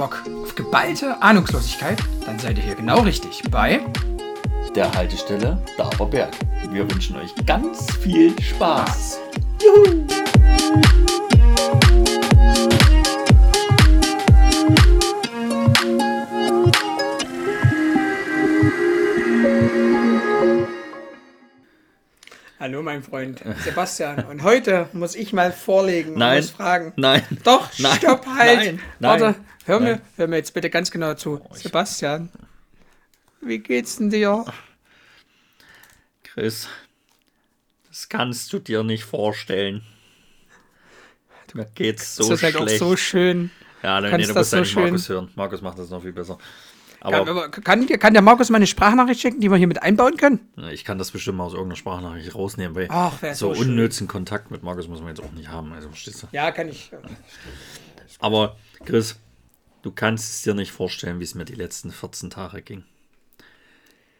Bock auf geballte Ahnungslosigkeit? Dann seid ihr hier genau richtig bei der Haltestelle Daberberg. Wir wünschen euch ganz viel Spaß. Juhu! Hallo, mein Freund Sebastian. Und heute muss ich mal vorlegen Nein. und muss fragen. Nein. Doch, Nein. stopp, halt. Nein. Warte, Nein. Hör mir, hör mir jetzt bitte ganz genau zu. ich- Sebastian, wie geht's denn dir? Chris, das kannst du dir nicht vorstellen. Mir geht's so das ist halt auch schlecht. so schön. ja, kannst nee, du das musst so eigentlich schön- Markus hören. Markus macht das noch viel besser. Kann, Aber aber kann, kann der Markus mal eine Sprachnachricht schicken, die wir hier mit einbauen können? ich kann das bestimmt mal aus irgendeiner Sprachnachricht rausnehmen, weil Ach, so so unnützen Kontakt mit Markus muss man jetzt auch nicht haben. Also verstehst du? Ja, kann ich. Aber Chris, du kannst es dir nicht vorstellen, wie es mir die letzten 14 Tage ging.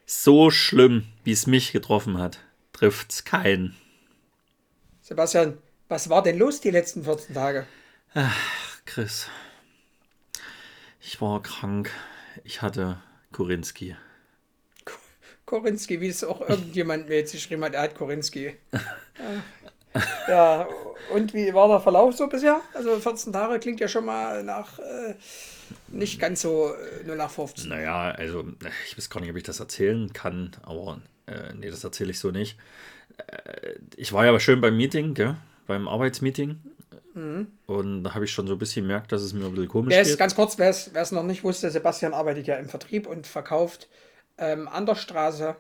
So schlimm, wie es mich getroffen hat, trifft's keinen. Sebastian, was war denn los die letzten 14 Tage? Chris, ich war krank. Ich hatte Kurinski. Korinski, wie es auch irgendjemand mir jetzt geschrieben hat, er hat Korinski. ja, und wie war der Verlauf so bisher? Also 14 Tage klingt ja schon mal nach äh, nicht ganz so äh, 0 nach 15. Naja, also ich weiß gar nicht, ob ich das erzählen kann, aber äh, nee, das erzähle ich so nicht. Äh, ich war ja schön beim Meeting, gell? beim Arbeitsmeeting. Und da habe ich schon so ein bisschen gemerkt, dass es mir ein bisschen komisch ist, geht. ganz kurz, wer es wer es noch nicht wusste, Sebastian arbeitet ja im Vertrieb und verkauft ähm, an der Straße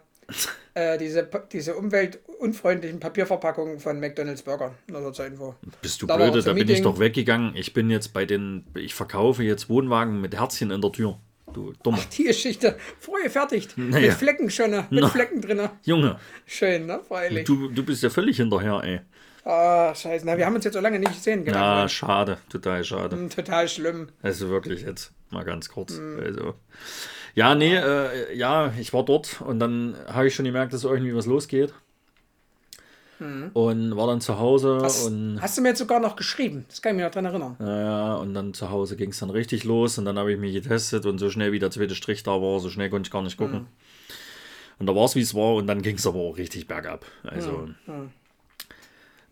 äh, diese, diese umweltunfreundlichen Papierverpackungen von McDonalds Burger. Nur zur Info. Bist du Da blöde? Da bin ich doch weggegangen. Ich bin jetzt bei den, ich verkaufe jetzt Wohnwagen mit Herzchen in der Tür. Du dummer. Die Geschichte, vorgefertigt. Naja. Mit Flecken schon, ne? mit Na. Flecken drin. Junge, Schön, ne? Freilich. du, du bist ja völlig hinterher, ey. Ah, scheiße. Na, wir haben uns jetzt so lange nicht gesehen. Genau. Ja, schade, total schade. Hm, Total schlimm. Also wirklich jetzt mal ganz kurz. Hm. Also. Ja, nee, äh, ja, ich war dort und dann habe ich schon gemerkt, dass irgendwie was losgeht. Und war dann zu Hause. Hast, und hast du mir jetzt sogar noch geschrieben? Das kann ich mich noch dran erinnern. naja, und dann zu Hause ging es dann richtig los und dann habe ich mich getestet und so schnell wie der zweite Strich da war, so schnell konnte ich gar nicht gucken. Hm. Und da war es, wie es war und dann ging es aber auch richtig bergab. Also Hm.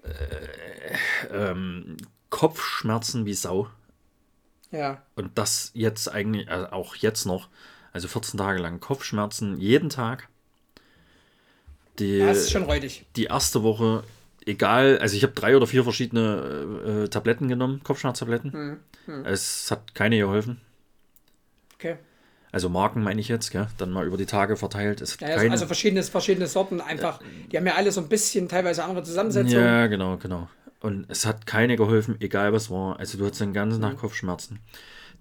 Äh, ähm, Kopfschmerzen wie Sau. Ja. Und das jetzt eigentlich, also auch jetzt noch, also 14 Tage lang Kopfschmerzen jeden Tag. Die, Das ist schon räudig. die erste Woche, egal, also ich habe drei oder vier verschiedene äh, Tabletten genommen, Kopfschmerztabletten. Es hat keine geholfen. Okay. Also Marken meine ich jetzt, gell? dann mal über die Tage verteilt. Es Ja, also, keine. also verschiedene, verschiedene Sorten einfach. Die haben ja alle so ein bisschen teilweise andere Zusammensetzungen. Ja, genau, genau. Und es hat keine geholfen, egal was war. Also du hattest den ganzen Tag Kopfschmerzen.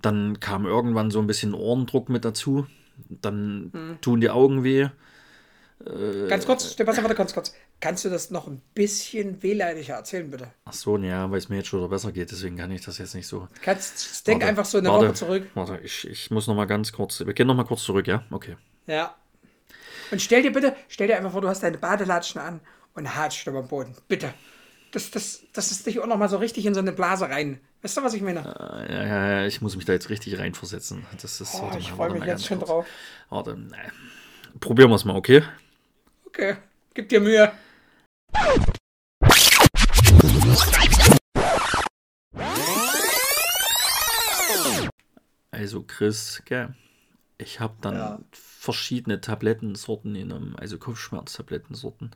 Dann kam irgendwann so ein bisschen Ohrendruck mit dazu. Dann tun die Augen weh. Ganz kurz, Sebastian, warte ganz kurz. Kannst du das noch ein bisschen wehleidiger erzählen, bitte? Ach so, ja, weil es mir jetzt schon besser geht, deswegen kann ich das jetzt nicht so. Kannst, denk Warte, einfach so eine warte, Woche zurück. Warte, ich, ich muss noch mal ganz kurz. Wir gehen noch mal kurz zurück, ja? Okay. Ja. Und stell dir bitte, stell dir einfach vor, du hast deine Badelatschen an und hatscht über den Boden. Bitte. Das, das, das ist dich auch noch mal so richtig in so eine Blase rein. Weißt du, was ich meine? Äh, Ja, ja, ich muss mich da jetzt richtig reinversetzen. Das ist. Oh, ich freue mich jetzt schon kurz. drauf. Warte, äh, probieren wir es mal, okay? Okay, gib dir Mühe. Also Chris, gell, ich habe dann Ja. verschiedene Tablettensorten genommen, also Kopfschmerztablettensorten.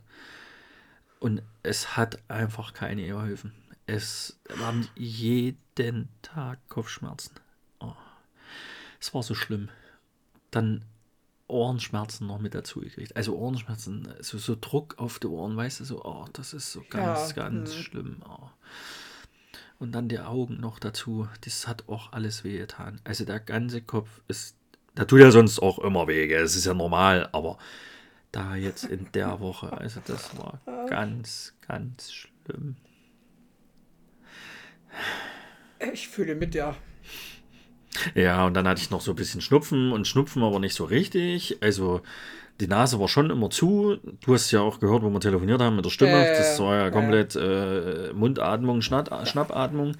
Und es hat einfach keine geholfen. Es waren jeden Tag Kopfschmerzen. Oh, es war so schlimm. Dann Ohrenschmerzen noch mit dazu gekriegt. Also Ohrenschmerzen, so, so Druck auf die Ohren, weißt du, so, oh, das ist so ganz, Ja, ganz schlimm. Oh. Und dann die Augen noch dazu. Das hat auch alles wehgetan. Also der ganze Kopf ist. Da tut ja sonst auch immer weh? Es ist ja normal, aber da jetzt in der Woche, also das war ganz, ganz schlimm. Ich fühle mit dir. Ja, und dann hatte ich noch so ein bisschen Schnupfen und Schnupfen aber nicht so richtig. Also die Nase war schon immer zu. Du hast ja auch gehört, wo wir telefoniert haben mit der Stimme. Ja, ja, das war ja ja. komplett äh, Mundatmung, Schnapp, Schnappatmung.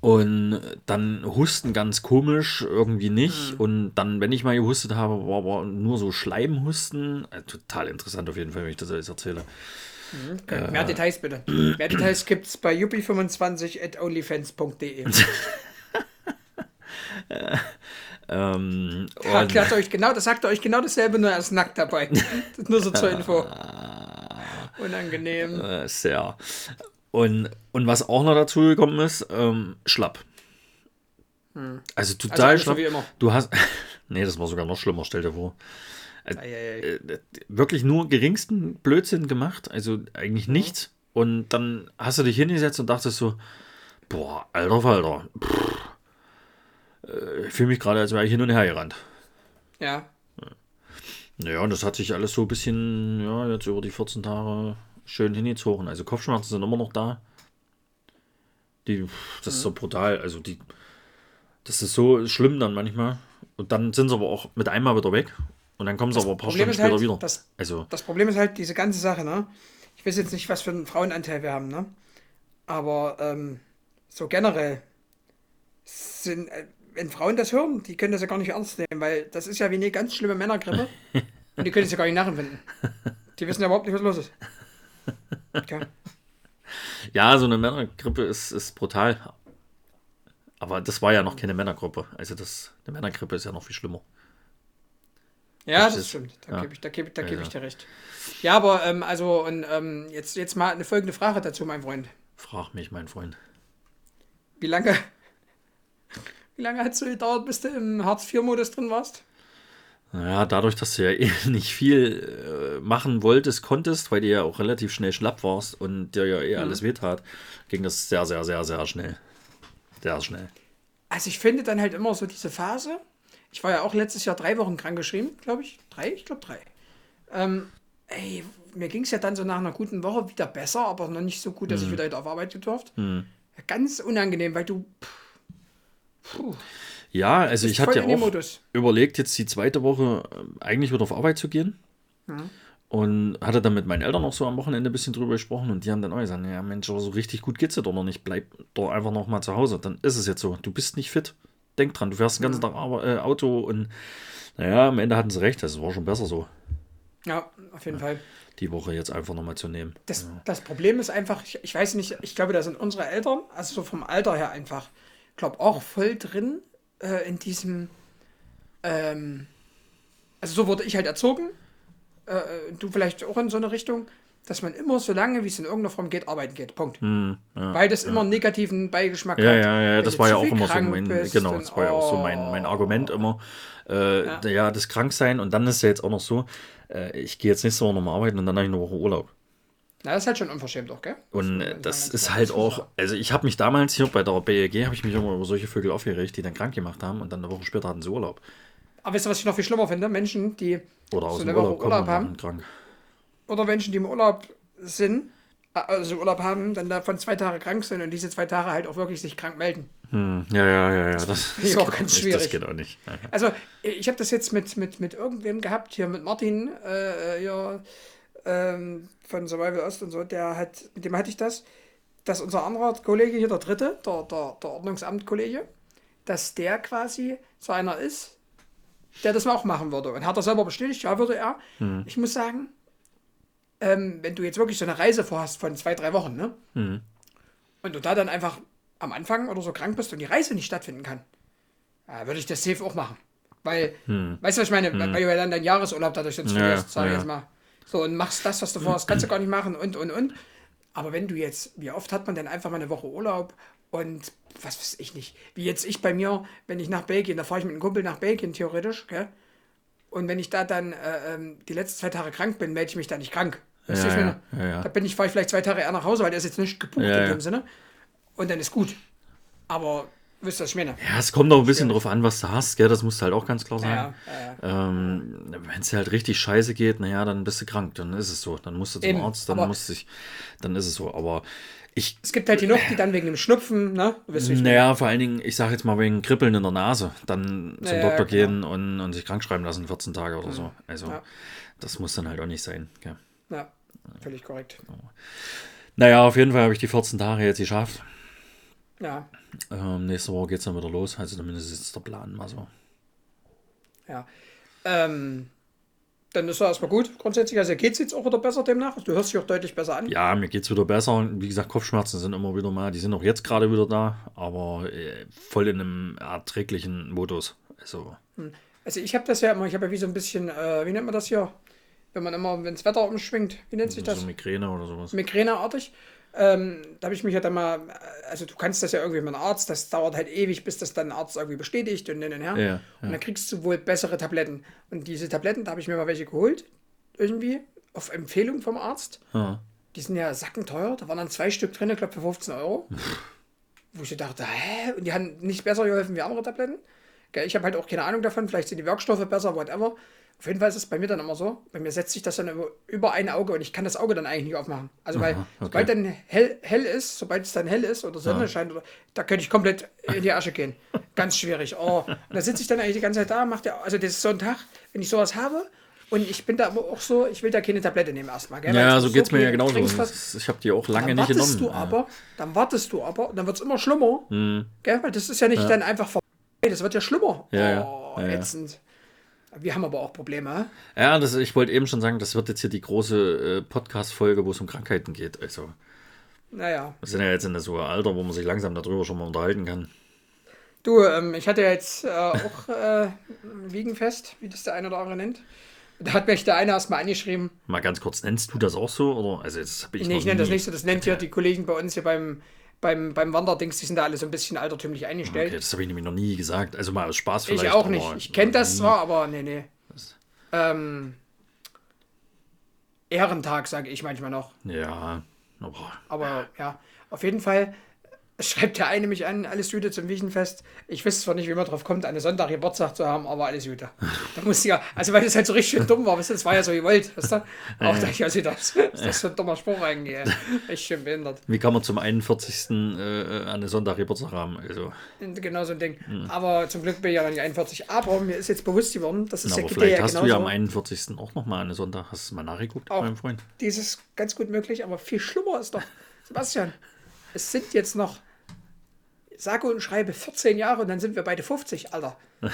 Und dann Husten ganz komisch, irgendwie nicht. Mhm. Und dann, wenn ich mal gehustet habe, war aber nur so Schleimhusten. Äh, total interessant auf jeden Fall, wenn ich das alles erzähle. Mhm, äh, Mehr Details bitte. Mehr Details gibt es bei yuppie25 at onlyfans.de. ähm, Erklärt euch genau, das sagt euch genau dasselbe, nur als nackt dabei. nur so zur Info. Unangenehm. Äh, sehr. Und, und was auch noch dazu gekommen ist, ähm, schlapp. Hm. Also total also schlapp. Du hast. nee, das war sogar noch schlimmer, stell dir vor. Also, äh, wirklich nur geringsten Blödsinn gemacht, also eigentlich mhm. nichts. Und dann hast du dich hingesetzt und dachtest so, boah, alter Falter, äh, ich fühle mich gerade, als wäre ich hin und her gerannt. Ja. Naja, und das hat sich alles so ein bisschen, ja, jetzt über die 14 Tage schön hingezogen. Also Kopfschmerzen sind immer noch da. Die, das mhm. ist so brutal. Also die, das ist so schlimm dann manchmal. Und dann sind sie aber auch mit einmal wieder weg. Und dann kommen sie das aber ein paar Problem Stunden später halt, wieder. Das, also. das Problem ist halt diese ganze Sache, ne? Ich weiß jetzt nicht, was für einen Frauenanteil wir haben, ne? Aber ähm, so generell sind, äh, wenn Frauen das hören, die können das ja gar nicht ernst nehmen, weil das ist ja wie eine ganz schlimme Männergrippe. und die können es ja gar nicht nachempfinden. Die wissen ja überhaupt nicht, was los ist. Okay. Ja, so eine Männergrippe ist, ist brutal. Aber das war ja noch keine Männergruppe. Also das, eine Männergrippe ist ja noch viel schlimmer. Ja, das, das stimmt. Da ja. gebe ich, da geb, da geb ich dir recht. Ja, aber ähm, also und ähm, jetzt, jetzt mal eine folgende Frage dazu, mein Freund. Frag mich, mein Freund. Wie lange, wie lange hat es so gedauert, bis du im Hartz-IV-Modus drin warst? Naja, dadurch, dass du ja eh nicht viel äh, machen wolltest, konntest, weil du ja auch relativ schnell schlapp warst und dir ja eh mhm. alles wehtat, ging das sehr, sehr, sehr, sehr schnell. Sehr schnell. Also ich finde dann halt immer so diese Phase, ich war ja auch letztes Jahr drei Wochen krankgeschrieben, glaube ich. Drei? Ich glaube drei. Ähm, ey, mir ging es ja dann so nach einer guten Woche wieder besser, aber noch nicht so gut, dass mhm. ich wieder auf Arbeit durfte. Mhm. Ganz unangenehm, weil du. Puh, ja, also ich hatte ja auch überlegt, jetzt die zweite Woche ähm, eigentlich wieder auf Arbeit zu gehen. Mhm. Und hatte dann mit meinen Eltern auch so am Wochenende ein bisschen drüber gesprochen und die haben dann auch gesagt, ja Mensch, aber so richtig gut geht's dir doch noch nicht, bleib doch einfach noch mal zu Hause. Dann ist es jetzt so, du bist nicht fit denk dran, du fährst den ganzen Tag äh, Auto und naja, am Ende hatten sie recht, das war schon besser so. Ja, auf jeden ja, Fall. Die Woche jetzt einfach nochmal zu nehmen. Das, ja. das Problem ist einfach, ich, ich weiß nicht, ich glaube, da sind unsere Eltern, also so vom Alter her einfach, glaube auch voll drin äh, in diesem, ähm, also so wurde ich halt erzogen, äh, du vielleicht auch in so eine Richtung, dass man immer so lange, wie es in irgendeiner Form geht, arbeiten geht. Punkt. Hm, ja, Weil das ja. immer einen negativen Beigeschmack ja, hat. Ja, ja, das war ja auch immer so mein, genau, das war ja auch so mein, mein Argument immer. Äh, ja. ja. das Kranksein und dann ist ja jetzt auch noch so, äh, ich gehe jetzt nächste Woche nochmal arbeiten und dann habe ich eine Woche Urlaub. Na, das ist halt schon unverschämt auch, gell? Und das, das ist halt auch, also ich habe mich damals hier bei der BEG, habe ich mich immer über solche Vögel aufgeregt, die dann krank gemacht haben und dann eine Woche später hatten sie Urlaub. Aber weißt du, was ich noch viel schlimmer finde? Menschen, die Oder aus so eine Urlaub, Woche Urlaub haben. Krank oder Menschen, die im Urlaub sind, also Urlaub haben, dann davon zwei Tage krank sind und diese zwei Tage halt auch wirklich sich krank melden. Hm, ja, ja, ja, ja. Das, das ist auch ganz schwierig. Das geht auch nicht. Also, ich habe das jetzt mit, mit, mit irgendwem gehabt, hier mit Martin, äh, ja, ähm, von Survival Ost und so, der hat, mit dem hatte ich das, dass unser anderer Kollege hier, der dritte, der, der, der Ordnungsamt-Kollege, dass der quasi so einer ist, der das auch machen würde. Und hat er selber bestätigt, ja, würde er. Hm. Ich muss sagen, ähm, wenn du jetzt wirklich so eine Reise vorhast von zwei, drei Wochen, ne? Mhm. Und du da dann einfach am Anfang oder so krank bist und die Reise nicht stattfinden kann, ja, würde ich das safe auch machen. Weil, hm. weißt du, was ich meine? Hm. Weil du ja dann deinen Jahresurlaub dadurch jetzt verlierst, ja, sag ich ja. jetzt mal. So, und machst das, was du vorhast, kannst du gar nicht machen und, und, und. Aber wenn du jetzt, wie oft hat man denn einfach mal eine Woche Urlaub und was weiß ich nicht, wie jetzt ich bei mir, wenn ich nach Belgien, da fahre ich mit einem Kumpel nach Belgien theoretisch, gell? Und wenn ich da dann äh, ähm, die letzten zwei Tage krank bin, melde ich mich da nicht krank. Ja, ja, ja, Da bin ich, fahre ich vielleicht zwei Tage eher nach Hause, weil der ist jetzt nicht gebucht in dem Sinne. Und dann ist gut. Aber wisst ihr, was ich meine? Ja, es kommt auch ein bisschen drauf an, was du hast, gell? Das muss halt auch ganz klar sein. Ähm, Wenn es dir halt richtig scheiße geht, naja, dann bist du krank, dann ist es so. Dann musst du zum Eben, Arzt, dann musst du dich, dann ist es so. Aber ich, es gibt halt die noch, die dann wegen dem Schnupfen, ne? Naja, vor allen Dingen, ich sage jetzt mal wegen Kribbeln in der Nase, dann zum naja, Doktor genau. gehen und, und sich krank schreiben lassen, 14 Tage oder so. Also, ja. das muss dann halt auch nicht sein. Gell? Ja. Völlig korrekt. Naja, auf jeden Fall habe ich die 14 Tage jetzt geschafft. Ja. Ähm, nächste Woche geht es dann wieder los. Also zumindest ist der Plan mal so. Ja. Ähm, dann ist das erstmal gut grundsätzlich. Also geht es jetzt auch wieder besser demnach. Du hörst dich auch deutlich besser an. Ja, mir geht es wieder besser. Wie gesagt, Kopfschmerzen sind immer wieder mal. Die sind auch jetzt gerade wieder da, aber äh, voll in einem erträglichen Modus. Also. Also ich habe das ja immer, ich habe ja wie so ein bisschen, äh, wie nennt man das hier? Wenn man immer, wenn das Wetter umschwingt, wie nennt sich das? So Migräne oder sowas. Migräneartig. Ähm, da habe ich mich ja dann mal, also du kannst das ja irgendwie mit einem Arzt, das dauert halt ewig, bis das dann ein Arzt irgendwie bestätigt und hin und her. Ja, ja. Und dann kriegst du wohl bessere Tabletten. Und diese Tabletten, da habe ich mir mal welche geholt, irgendwie, auf Empfehlung vom Arzt. Ja. Die sind ja sackenteuer, da waren dann zwei Stück drin, ich glaube für 15 Euro. Wo ich dachte, hä? Und die haben nicht besser geholfen wie andere Tabletten. Ich habe halt auch keine Ahnung davon, vielleicht sind die Wirkstoffe besser, whatever. Auf jeden Fall ist es bei mir dann immer so, bei mir setzt sich das dann über, über ein Auge und ich kann das Auge dann eigentlich nicht aufmachen. Also weil Aha, okay. sobald dann hell, hell ist, sobald es dann hell ist oder Sonne scheint, oder, da könnte ich komplett in die Asche gehen. Ganz schwierig. Oh. Und da sitze ich dann eigentlich die ganze Zeit da, macht ja, also das ist so ein Tag, wenn ich sowas habe und ich bin da aber auch so, ich will da keine Tablette nehmen erstmal. Gell? Weil Ja, so ist geht es mir ja genauso. was- Ich habe die auch lange dann nicht wartest genommen. du aber, dann wartest du aber und dann wird es immer schlimmer. Mhm. Gell? Weil das ist ja nicht dann einfach vorbei, das wird ja schlimmer. Ja, ja. Oh, Ja, ja. ätzend. Wir haben aber auch Probleme. Ja, das, ich wollte eben schon sagen, das wird jetzt hier die große äh, Podcast-Folge, wo es um Krankheiten geht. Also, Naja. wir sind ja jetzt in so einem Alter, wo man sich langsam darüber schon mal unterhalten kann. Du, ähm, ich hatte ja jetzt äh, auch äh, Wiegenfest, wie das der eine oder andere nennt. Da hat mich der eine erstmal angeschrieben. Mal ganz kurz, nennst du das auch so? Oder? Also, jetzt ich Nee, ich nenne das nicht so. Das nennt hier die Kollegen bei uns hier beim, beim, beim Wanderdings, die sind da alle so ein bisschen altertümlich eingestellt. Okay, das habe ich nämlich noch nie gesagt. Also mal aus Spaß vielleicht. ich auch nicht. Ich kenne das zwar, aber nee, nee. Ähm, Ehrentag, sage ich manchmal noch. Ja, aber Aber ja, auf jeden Fall schreibt der eine mich an, alles Gute zum Wiechenfest. Ich weiß zwar nicht, wie man drauf kommt, eine Sonntag Geburtstag zu haben, aber alles Gute. Da muss ja, also weil das halt so richtig schön dumm war, weißt du, das war ja so gewollt, weißt du? Auch da ich also das, das ist so ein dummer Spruch eigentlich, echt schön behindert. wie kann man zum 41. Äh, an einen Sonntag Geburtstag haben? Also, Genau so ein Ding. Aber zum Glück bin ich ja noch nicht 41. Aber mir ist jetzt bewusst geworden, dass es aber ja, gibt vielleicht ja hast genauso. du ja am 41. auch nochmal einen Sonntag. Hast du mal nachgeguckt, Auch. mein Freund? Dieses ganz gut möglich, aber viel schlimmer ist doch, Sebastian, es sind jetzt noch, sage und schreibe 14 Jahre und dann sind wir beide 50, Alter.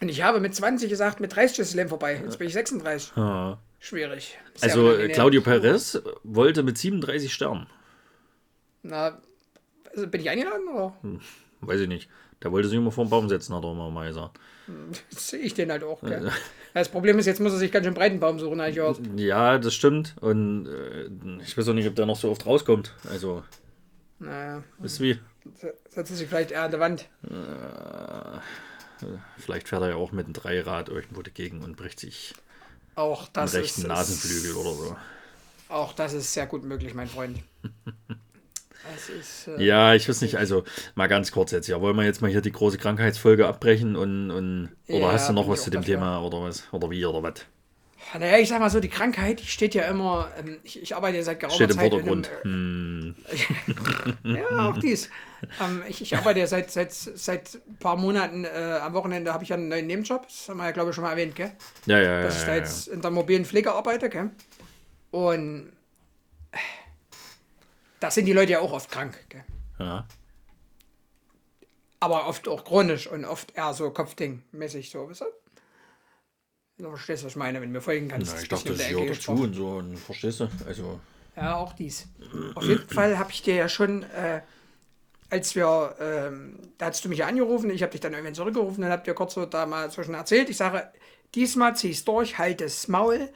Und ich habe mit 20 gesagt, mit 30 ist das Leben vorbei. Jetzt bin ich 36. Ja. Schwierig. Sehr Also, äh, unangenehm. Claudio Perez wollte mit 37 sterben. Na, also bin ich eingeladen oder Weiß ich nicht. Der wollte sich immer vor den Baum setzen, hat er immer mal gesagt. sehe ich den halt auch? Gell? Das Problem ist, jetzt muss er sich ganz schön breiten Baum suchen, habe ich gehört. Ja, das stimmt. Und äh, ich weiß auch nicht, ob der noch so oft rauskommt. Also, Naja, ist wie. Setzt er sich vielleicht eher an der Wand. Vielleicht fährt er ja auch mit einem Dreirad irgendwo dagegen und bricht sich Auch das, rechten ist, Nasenflügel oder so. auch das ist sehr gut möglich, mein Freund. Ist, äh, Ja, ich weiß nicht, also mal ganz kurz jetzt, ja, wollen wir jetzt mal hier die große Krankheitsfolge abbrechen und, und oder Ja, hast du noch was zu dem dafür. Thema oder was? Oder wie oder was? Naja, ich sag mal so, die Krankheit, die steht ja immer, ähm, ich, ich arbeite ja seit geraumer Steht im Zeit Vordergrund. in Hm, einem, äh, ja, auch dies. ähm, ich, ich arbeite ja seit, seit, seit ein paar Monaten, äh, am Wochenende habe ich ja einen neuen Nebenjob, das haben wir ja glaube ich schon mal erwähnt, gell? ja, ja, ja. Dass ich da ja, jetzt in der mobilen Pflege arbeite, gell? Und da sind die Leute ja auch oft krank, gell? ja. Aber oft auch chronisch und oft eher so Kopfding-mäßig so, weißt du? Du verstehst, was ich meine, wenn du mir folgen kannst. Na, ich ist dachte, das der dazu Ecke und so, und verstehst du? Also, Ja, auch dies. Auf jeden Fall habe ich dir ja schon, äh, als wir, ähm, da hast du mich ja angerufen, ich habe dich dann irgendwann zurückgerufen, dann habt ihr kurz so da mal zwischen erzählt. Ich sage, diesmal zieh's durch, halt das Maul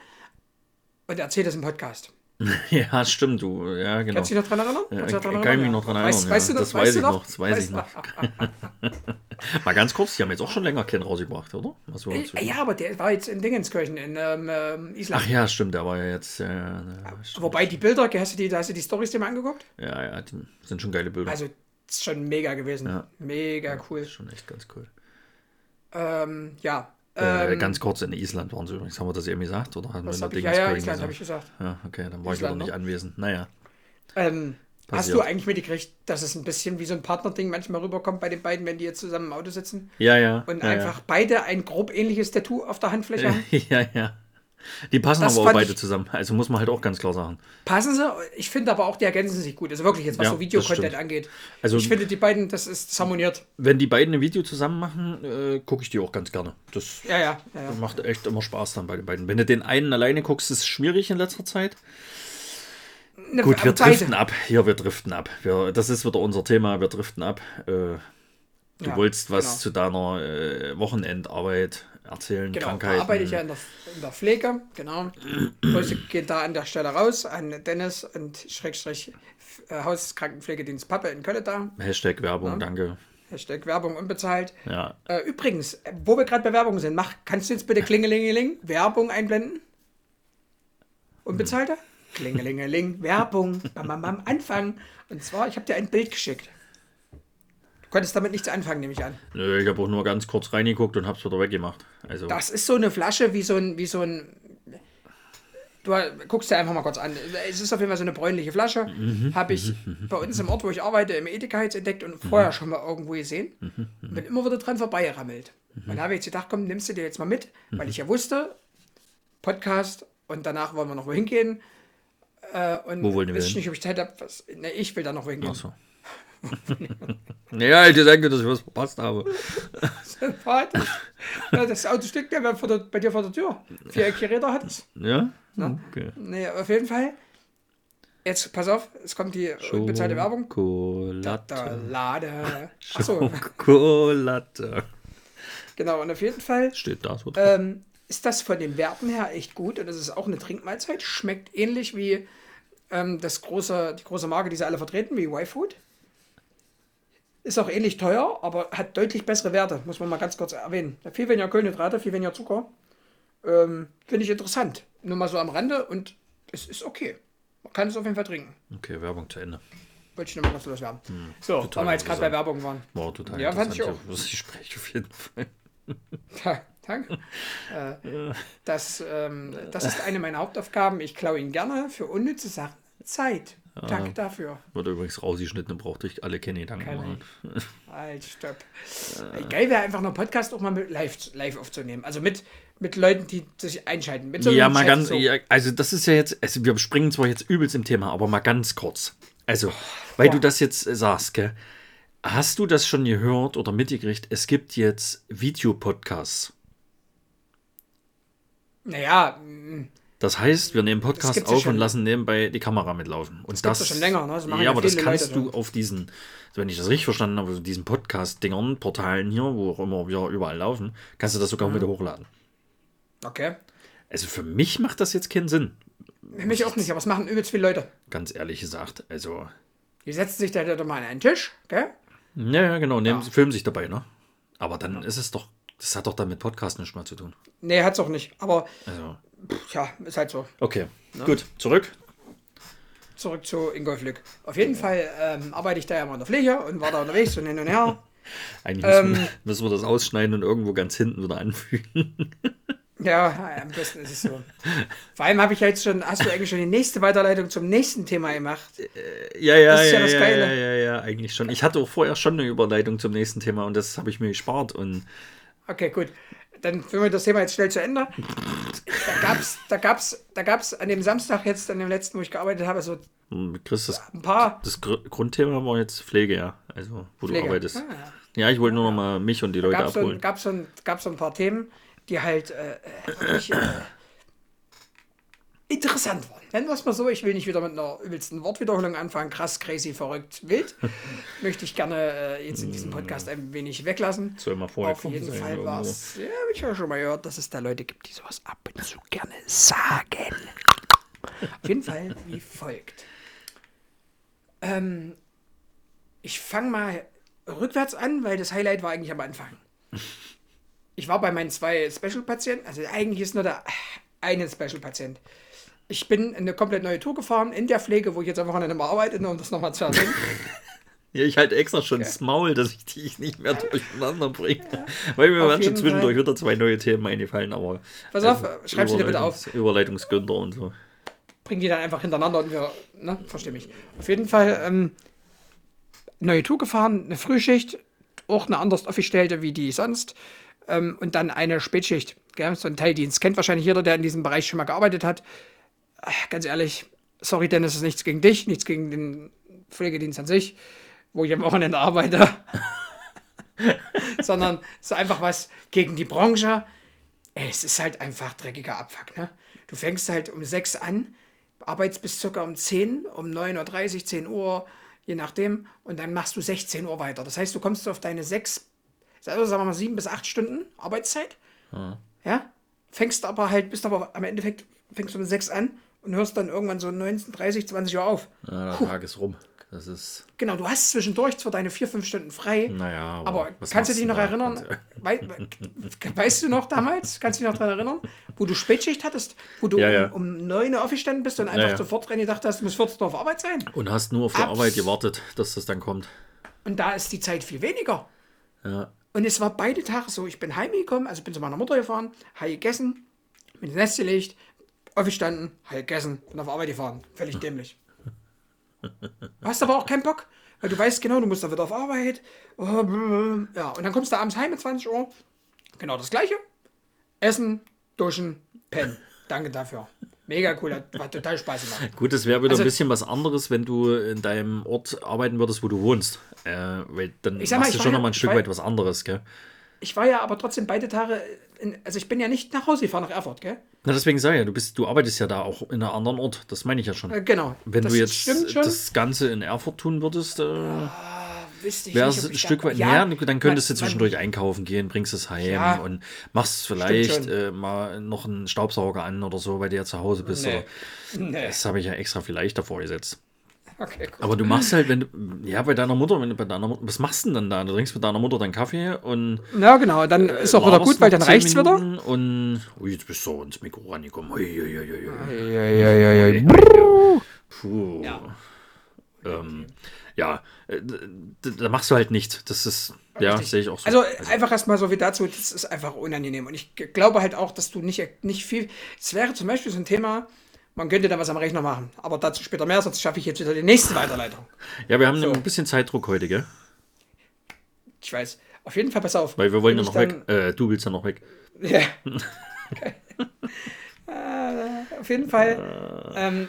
und erzähl das im Podcast. ja, stimmt, du, ja, genau. Kannst du dich noch dran erinnern? Ja, kann dran ich erinnern? mich noch dran Weißt, erinnern, weißt ja. du noch? Das weißt weiß ich noch? noch, das weiß Weißt ich noch. Mal ganz kurz, die haben jetzt auch schon länger keinen rausgebracht, oder? Was war das? Äh, Ja, aber der war jetzt in Dingenskirchen in ähm, ähm, Island. Ach ja, stimmt, der war ja jetzt. Äh, ja, stimmt. Wobei die Bilder, hast du die, hast du die Storys dir mal angeguckt? ja, ja, die sind schon geile Bilder. Also, ist schon mega gewesen. Ja. Mega cool. Ist schon echt ganz cool. Ähm, ja. Äh, Ähm, ganz kurz, in Island waren sie übrigens. Haben wir das eben gesagt? Oder haben wir hab ich, ja, ja, Island habe ich gesagt. Ja, okay, dann war ich Island, wieder nicht ne? anwesend. Naja. Ähm, hast du eigentlich mitgekriegt, dass es ein bisschen wie so ein Partnerding manchmal rüberkommt bei den beiden, wenn die jetzt zusammen im Auto sitzen Ja, ja. und ja, einfach beide ein grob ähnliches Tattoo auf der Handfläche haben? Ja, ja. Die passen Das aber auch beide zusammen. Also muss man halt auch ganz klar sagen. Passen sie? Ich finde aber auch, die ergänzen sich gut. Also wirklich jetzt, was Ja, so Videocontent angeht. Also- ich finde, die beiden, das ist das harmoniert. Wenn die beiden ein Video zusammen machen, äh, gucke ich die auch ganz gerne. Das Ja, ja, macht echt immer Spaß dann bei den beiden. Wenn du den einen alleine guckst, ist es schwierig in letzter Zeit. Ne, Gut, wir beide. driften ab. Hier, wir driften ab. Wir, das ist wieder unser Thema. Wir driften ab. Äh, du wolltest was genau. zu deiner äh, Wochenendarbeit erzählen, Genau, da Krankheiten. arbeite ich ja in der, in der Pflege, genau. Grüße geht da an der Stelle raus an Dennis und Schrägstrich äh, Hauskrankenpflegedienst Pappe in Köln da. Hashtag Werbung, danke. Hashtag Werbung unbezahlt. Ja, Äh, übrigens, wo wir gerade bei Werbung sind, mach, kannst du jetzt bitte Klingelingeling Werbung einblenden? Unbezahlte? Klingelingeling Werbung. Bam, bam, bam, Anfang. Und zwar, ich habe dir ein Bild geschickt. Du konntest damit nichts anfangen, nehme ich an. Nö, ich habe auch nur ganz kurz reingeguckt und hab's wieder weggemacht. Also, Das ist so eine Flasche wie so ein, wie so ein. Du guckst dir einfach mal kurz an. Es ist auf jeden Fall so eine bräunliche Flasche. Habe ich bei uns im Ort, wo ich arbeite, im Edeka jetzt entdeckt und vorher schon mal irgendwo gesehen. Und bin immer wieder dran vorbeigerammelt. Und da habe ich jetzt gedacht, komm, nimmst du dir jetzt mal mit, weil ich ja wusste, Podcast und danach wollen wir noch wohin gehen. Äh, und Wo wollen wir ich nicht, ob ich Zeit habe. Was, ne, ich will da noch wohin gehen. ach so. ja, ich denke, dass ich was verpasst habe. Warte. ja, das Auto steht ja bei dir vor der Tür. Viereckige Räder hat es. Ja? Okay. Nee, auf jeden Fall. Jetzt, pass auf, es kommt die unbezahlte Werbung. Schokolade. Lade. Achso, Schokolade. genau. Und auf jeden Fall Steht da so. ähm, ist das von den Werten her echt gut. Und es ist auch eine Trinkmahlzeit. Schmeckt ähnlich wie ähm, das große, die große Marke, die sie alle vertreten, wie Y-Food. Ist auch ähnlich teuer, aber hat deutlich bessere Werte, muss man mal ganz kurz erwähnen. Viel weniger Kohlenhydrate, viel weniger Zucker. Ähm, Finde ich interessant. Nur mal so am Rande und es ist okay. Man kann es auf jeden Fall trinken. Okay, Werbung zu Ende. Wollte ich nur mal kurz loswerden. So, Hm, total weil wir jetzt gerade bei. Werbung waren. War total Ja, fand ich interessant. Das Gespräch auf jeden Fall. Ja, danke. äh, das, ähm, das ist eine meiner Hauptaufgaben. Ich klaue ihn gerne für unnütze Sachen. Zeit. Danke dafür. Wurde übrigens rausgeschnitten, brauchte ich alle Kenny danken Keine. machen. Halt, stopp. Äh, Geil wäre einfach noch einen Podcast auch mal mit live, live aufzunehmen. Also mit, mit Leuten, die sich einschalten. Mit so Ja, mal Chat ganz, so. ja, also das ist ja jetzt, also wir springen zwar jetzt übelst im Thema, aber mal ganz kurz. Also, weil boah. du das jetzt äh, sagst, gell? Hast du das schon gehört oder mitgekriegt? Es gibt jetzt Videopodcasts. Naja, mh, Das heißt, wir nehmen Podcast ja auf und lassen nebenbei die Kamera mitlaufen. Und das, gibt's ja schon länger, ne? Das ja, ja aber das kannst Leute, du ne? auf diesen, wenn ich das richtig verstanden habe, auf diesen Podcast-Dingern, Portalen hier, wo auch immer wir überall laufen, kannst du das sogar Mhm. wieder hochladen. okay. Also für mich macht das jetzt keinen Sinn, Für mich auch nicht, aber es machen übelst viele Leute. ganz ehrlich gesagt. Also, Die setzen sich da da mal an einen Tisch, gell? ja, ja genau, nehmen, filmen sich dabei, ne? Aber dann ist es doch, das hat doch dann mit Podcast nichts mehr zu tun. Nee, hat's auch nicht. Aber Also, ja, ist halt so. okay, gut, zurück. Zurück zu Ingolf Lück. Auf jeden Fall ähm, arbeite ich da ja mal in der Pflege und war da unterwegs und hin und her. Eigentlich Ähm. müssen, wir, müssen wir das ausschneiden und irgendwo ganz hinten wieder anfügen. Ja, am besten ist es so. Vor allem habe ich jetzt schon, hast du eigentlich schon die nächste Weiterleitung zum nächsten Thema gemacht? Ja, ja, Das ist ja ja, das ja, Geile. ja, ja, ja, eigentlich schon. Ich hatte auch vorher schon eine Überleitung zum nächsten Thema und das habe ich mir gespart und Okay, gut. Dann führen wir das Thema jetzt schnell zu Ende. Da gab's, da gab's, da gab's an dem Samstag jetzt, an dem letzten, wo ich gearbeitet habe, so Chris, das, ein paar das Gr- Grundthema war jetzt Pflege, ja. Also, wo Pflege. du arbeitest. Ah, Ja, ich wollte nur noch mal mich und die Leute gab so, ein, abholen. gab so, ein, gab so ein paar Themen, die halt äh, äh, wirklich äh, interessant waren. Nennen wir es mal so, ich will nicht wieder mit einer übelsten Wortwiederholung anfangen, krass, crazy, verrückt, wild. Möchte ich gerne äh, jetzt in diesem Podcast ein wenig weglassen. Soll mal vorher Auf jeden Fall war es, ja, habe ich ja schon mal gehört, dass es da Leute gibt, die sowas ab und zu gerne sagen. Auf jeden Fall wie folgt. Ähm, ich fange mal rückwärts an, weil das Highlight war eigentlich am Anfang. Ich war bei meinen zwei Special-Patienten, also eigentlich ist nur der eine Special-Patient. Ich bin eine komplett neue Tour gefahren in der Pflege, wo ich jetzt am Wochenende mal arbeite, um das nochmal zu erwähnen. Ja, ich halte extra schon das Maul, dass ich dich nicht mehr durcheinander bringe. Weil mir waren schon zwischendurch wieder zwei neue Themen eingefallen, aber. Pass auf, schreib sie dir bitte auf. Überleitungs- Überleitungsgünder und so. bring die dann einfach hintereinander und wir, ne, verstehe mich. Auf jeden Fall ähm, neue Tour gefahren, eine Frühschicht, auch eine anders aufgestellte wie die sonst ähm, und dann eine Spätschicht. Gell? So ein Teildienst. Kennt wahrscheinlich jeder, der in diesem Bereich schon mal gearbeitet hat. Ganz ehrlich, sorry, Dennis, es ist nichts gegen dich, nichts gegen den Pflegedienst an sich, wo ich am Wochenende arbeite. Sondern es ist einfach was gegen die Branche. Ey, es ist halt einfach dreckiger Abfuck, ne? Du fängst halt um 6 an, arbeitest bis circa um 10, um 9.30 Uhr, 10 Uhr, je nachdem, und dann machst du 16 Uhr weiter. Das heißt, du kommst auf deine 6, also sagen wir mal 7 bis 8 Stunden Arbeitszeit. Ja. Ja? Fängst aber halt, bist aber am Endeffekt, fängst du um 6 an und hörst dann irgendwann so 19, 30, 20 Uhr auf. Ja, der Tag ist rum. Das ist. Genau, du hast zwischendurch zwar deine 4, 5 Stunden frei, Naja, aber aber was kannst du dich noch da? erinnern? Wei weißt du noch damals? Kannst du dich noch daran erinnern? Wo du Spätschicht hattest? Wo du Ja, ja. um, um 9 Uhr aufgestanden bist und einfach ja. sofort dran gedacht hast, du musst 14 Uhr auf Arbeit sein? Und hast nur auf die Abs- Arbeit gewartet, dass das dann kommt. Und da ist die Zeit viel weniger. Ja. Und es war beide Tage so, ich bin heimgekommen, also bin zu meiner Mutter gefahren, habe gegessen, bin ins Nest gelegt, aufgestanden, habe gegessen, bin auf Arbeit gefahren. Völlig dämlich. Hast aber auch keinen Bock, weil du weißt genau, du musst dann wieder auf Arbeit. Oh. Ja, und dann kommst du abends heim um 20 Uhr. Genau das gleiche. Essen, duschen, pennen. Danke dafür. Mega cool, hat, total Spaß gemacht. Gut, es wäre wieder Also- ein bisschen was anderes, wenn du in deinem Ort arbeiten würdest, wo du wohnst. Äh, weil dann Ich sag mal, du schon war noch mal ja- ein Stück weit was anderes, gell? Ich war ja aber trotzdem beide Tage, in, also ich bin ja nicht nach Hause gefahren, nach Erfurt, gell? Na, deswegen sag ich ja, du bist, du arbeitest ja da auch in einem anderen Ort. Das meine ich ja schon. Äh, genau. Wenn Das du jetzt das Ganze in Erfurt tun würdest, äh, ich wäre es ein Stück weit Ja, näher. Dann könntest man- du zwischendurch einkaufen gehen, bringst es heim Ja. und machst vielleicht äh, mal noch einen Staubsauger an oder so, weil du ja zu Hause bist. Nee. Nee. das habe ich ja extra vielleicht davor gesetzt. Okay. Aber du machst halt, wenn du, ja, bei deiner Mutter, wenn du bei deiner Mutter, was machst du denn dann da? Du trinkst mit deiner Mutter deinen Kaffee und Ja, genau. Dann ist auch wieder gut, weil dann zehn reicht's wieder. Und, ui, jetzt bist du ins Mikro rangekommen. Ui, ui, ui, ui, ui. Ja, ja, ja, ja. Puh. Ja. Ähm, ja, äh, da machst du halt nicht. Das ist, ja, sehe ich auch so. Also, einfach erstmal so wie dazu, das ist einfach unangenehm. Und ich glaube halt auch, dass du nicht, nicht viel. Es wäre zum Beispiel so ein Thema, man könnte da was am Rechner machen. Aber dazu später mehr, sonst schaffe ich jetzt wieder die nächste Weiterleitung. ja, wir haben so. ein bisschen Zeitdruck heute, gell? Ich weiß. Auf jeden Fall, pass auf. Weil wir wollen ja noch weg. Äh, du willst ja noch weg. Ja. Okay. äh, auf jeden Fall. Ähm,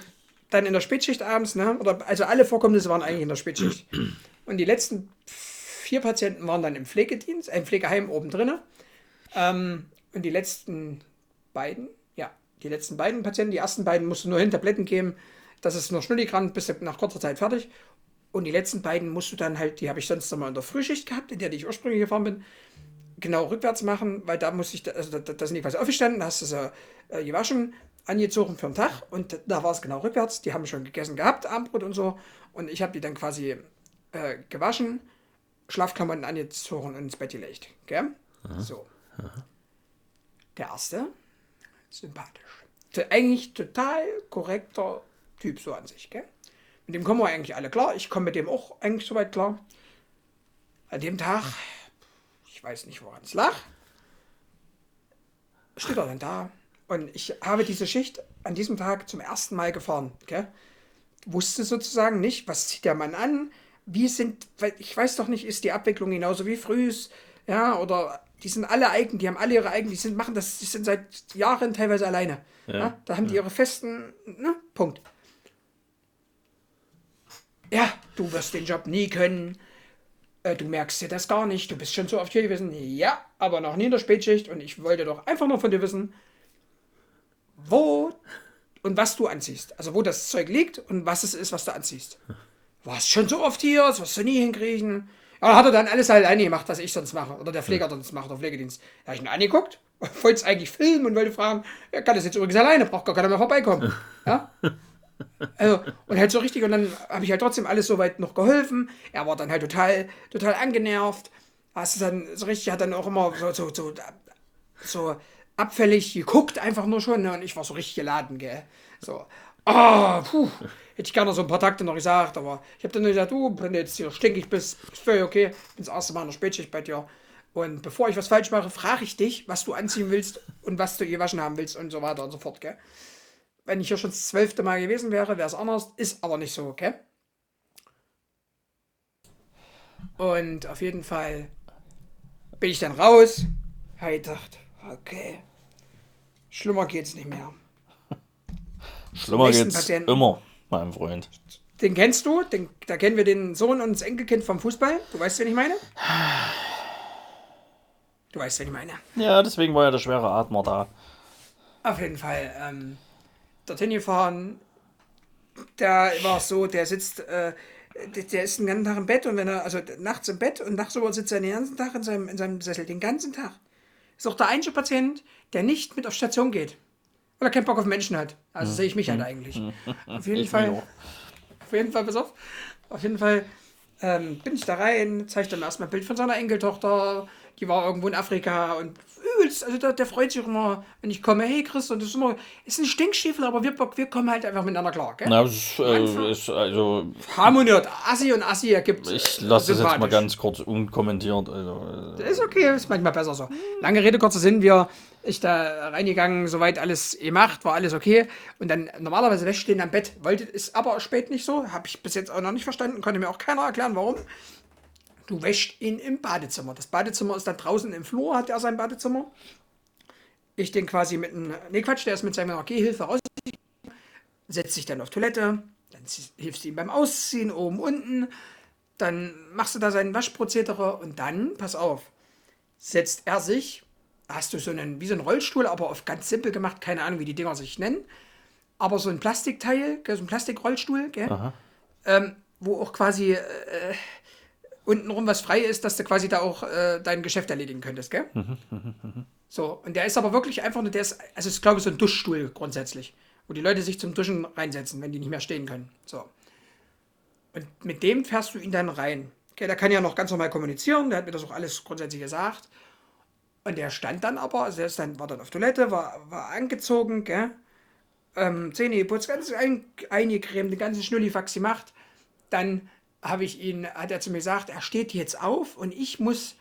dann in der Spätschicht abends, ne? Oder, also alle Vorkommnisse waren eigentlich in der Spätschicht. Und die letzten vier Patienten waren dann im Pflegedienst, äh, im Pflegeheim oben drin. Ähm, und die letzten beiden, die letzten beiden Patienten, die ersten beiden mussten nur hin Tabletten geben. Das ist nur Schnulligran, bist du nach kurzer Zeit fertig. Und die letzten beiden musst du dann halt, die habe ich sonst noch mal in der Frühschicht gehabt, in der ich ursprünglich gefahren bin, genau rückwärts machen, weil da muss ich, also da, da sind die quasi aufgestanden, da hast du sie äh, gewaschen, angezogen für den Tag und da war es genau rückwärts. Die haben schon gegessen gehabt, Abendbrot und so. Und ich habe die dann quasi äh, gewaschen, Schlafklamotten angezogen und ins Bett gelegt. Gell? So. Der erste, sympathisch. Eigentlich total korrekter Typ so an sich, gell? Mit dem kommen wir eigentlich alle klar. Ich komme mit dem auch eigentlich soweit klar. An dem Tag, ich weiß nicht, woran es lag, steht er dann da. Und ich habe diese Schicht an diesem Tag zum ersten Mal gefahren. Gell? Wusste sozusagen nicht, was zieht der Mann an, wie sind, ich weiß doch nicht, ist die Abwicklung genauso wie frühs, ja, oder die sind alle eigen, die haben alle ihre eigenen, die sind, machen das, die sind seit Jahren teilweise alleine. Ja, da haben die ihre festen, ne, Punkt. Ja, du wirst den Job nie können. Äh, du merkst dir das gar nicht. Du bist schon so oft hier gewesen. Ja, aber noch nie in der Spätschicht. Und ich wollte doch einfach nur von dir wissen, wo und was du anziehst. Also wo das Zeug liegt und was es ist, was du anziehst. Warst schon so oft hier, das wirst du nie hinkriegen. Da hat er dann alles alleine gemacht, was ich sonst mache. Oder der Pfleger sonst macht, der Pflegedienst. Da habe ich ihn angeguckt, wollte es eigentlich filmen und wollte fragen, er kann das jetzt übrigens alleine, braucht gar keiner mehr vorbeikommen. Ja? Also, und halt so richtig, und dann habe ich halt trotzdem alles soweit noch geholfen. Er war dann halt total, total angenervt. Hast du dann so richtig, hat dann auch immer so, so, so, so abfällig geguckt, einfach nur schon. Ne? Und ich war so richtig geladen, gell. So, ah, puh. Hätte ich gerne so ein paar Takte noch gesagt, aber ich habe dann gesagt, du, wenn du jetzt hier stinkig bist, ist völlig okay. Bin das erste Mal in der Spätschicht bei dir. Und bevor ich was falsch mache, frage ich dich, was du anziehen willst und was du gewaschen haben willst und so weiter und so fort, gell. Wenn ich hier schon das zwölfte Mal gewesen wäre, wäre es anders. Ist aber nicht so, okay? Und auf jeden Fall bin ich dann raus. Habe gedacht, okay, Schlimmer geht's nicht mehr. Schlimmer geht's Patienten. immer, mein Freund. Den kennst du, den, da kennen wir den Sohn und das Enkelkind vom Fußball. Du weißt, wen ich meine? Du weißt, wen ich meine. Ja, deswegen war ja der schwere Atmer da. Auf jeden Fall. Ähm, dorthin gefahren. Da war es so, der sitzt, äh, der, der ist den ganzen Tag im Bett und wenn er, also nachts im Bett und nachts über sitzt er den ganzen Tag in seinem, in seinem Sessel, den ganzen Tag. Ist auch der einzige Patient, der nicht mit auf Station geht. Weil er keinen Bock auf Menschen hat. Also sehe ich mich halt eigentlich. Auf jeden Ich Fall. auch. Auf jeden Fall, pass auf. Auf jeden Fall ähm, bin ich da rein, zeige dann erstmal ein Bild von seiner Enkeltochter. Die war irgendwo in Afrika und übelst, also der, der freut sich immer, wenn ich komme, hey Chris, und das ist immer, ist ein Stinkstiefel, aber wir, wir kommen halt einfach miteinander klar, gell? Na, ist, äh, ist, also, Harmoniert, Assi und Assi ergibt. ich lasse das jetzt mal ganz kurz unkommentiert. Also, äh, Ist okay, ist manchmal besser so. Lange Rede, kurzer Sinn, wir, ich da reingegangen, soweit alles gemacht, war alles okay. Und dann normalerweise den am Bett. Wollte, ist aber spät nicht so, habe ich bis jetzt auch noch nicht verstanden, konnte mir auch keiner erklären, warum. Du wäscht ihn im Badezimmer. Das Badezimmer ist dann draußen im Flur, hat er sein Badezimmer. Ich den quasi mit einem, nee Quatsch, der ist mit seiner Gehhilfe raus, setzt sich dann auf Toilette, dann hilfst du ihm beim Ausziehen, oben, unten, dann machst du da sein Waschprozedere und dann, pass auf, setzt er sich, hast du so einen, wie so einen Rollstuhl, aber auf ganz simpel gemacht, keine Ahnung, wie die Dinger sich nennen, aber so ein Plastikteil, so ein Plastikrollstuhl, ähm, wo auch quasi äh, untenrum was frei ist, dass du quasi da auch äh, dein Geschäft erledigen könntest, gell? So, und der ist aber wirklich einfach nur, der ist, also ich glaube, so ein Duschstuhl grundsätzlich, wo die Leute sich zum Duschen reinsetzen, wenn die nicht mehr stehen können. So. Und mit dem fährst du ihn dann rein. Okay, der kann ja noch ganz normal kommunizieren, der hat mir das auch alles grundsätzlich gesagt. Und der stand dann aber, also der ist dann, war dann auf Toilette, war, war angezogen, gell? Ähm, Zähne geputzt, ganz ein, eingecremt, den ganzen Schnullifax gemacht. Dann habe ich ihn, hat er zu mir gesagt, er steht jetzt auf und ich muss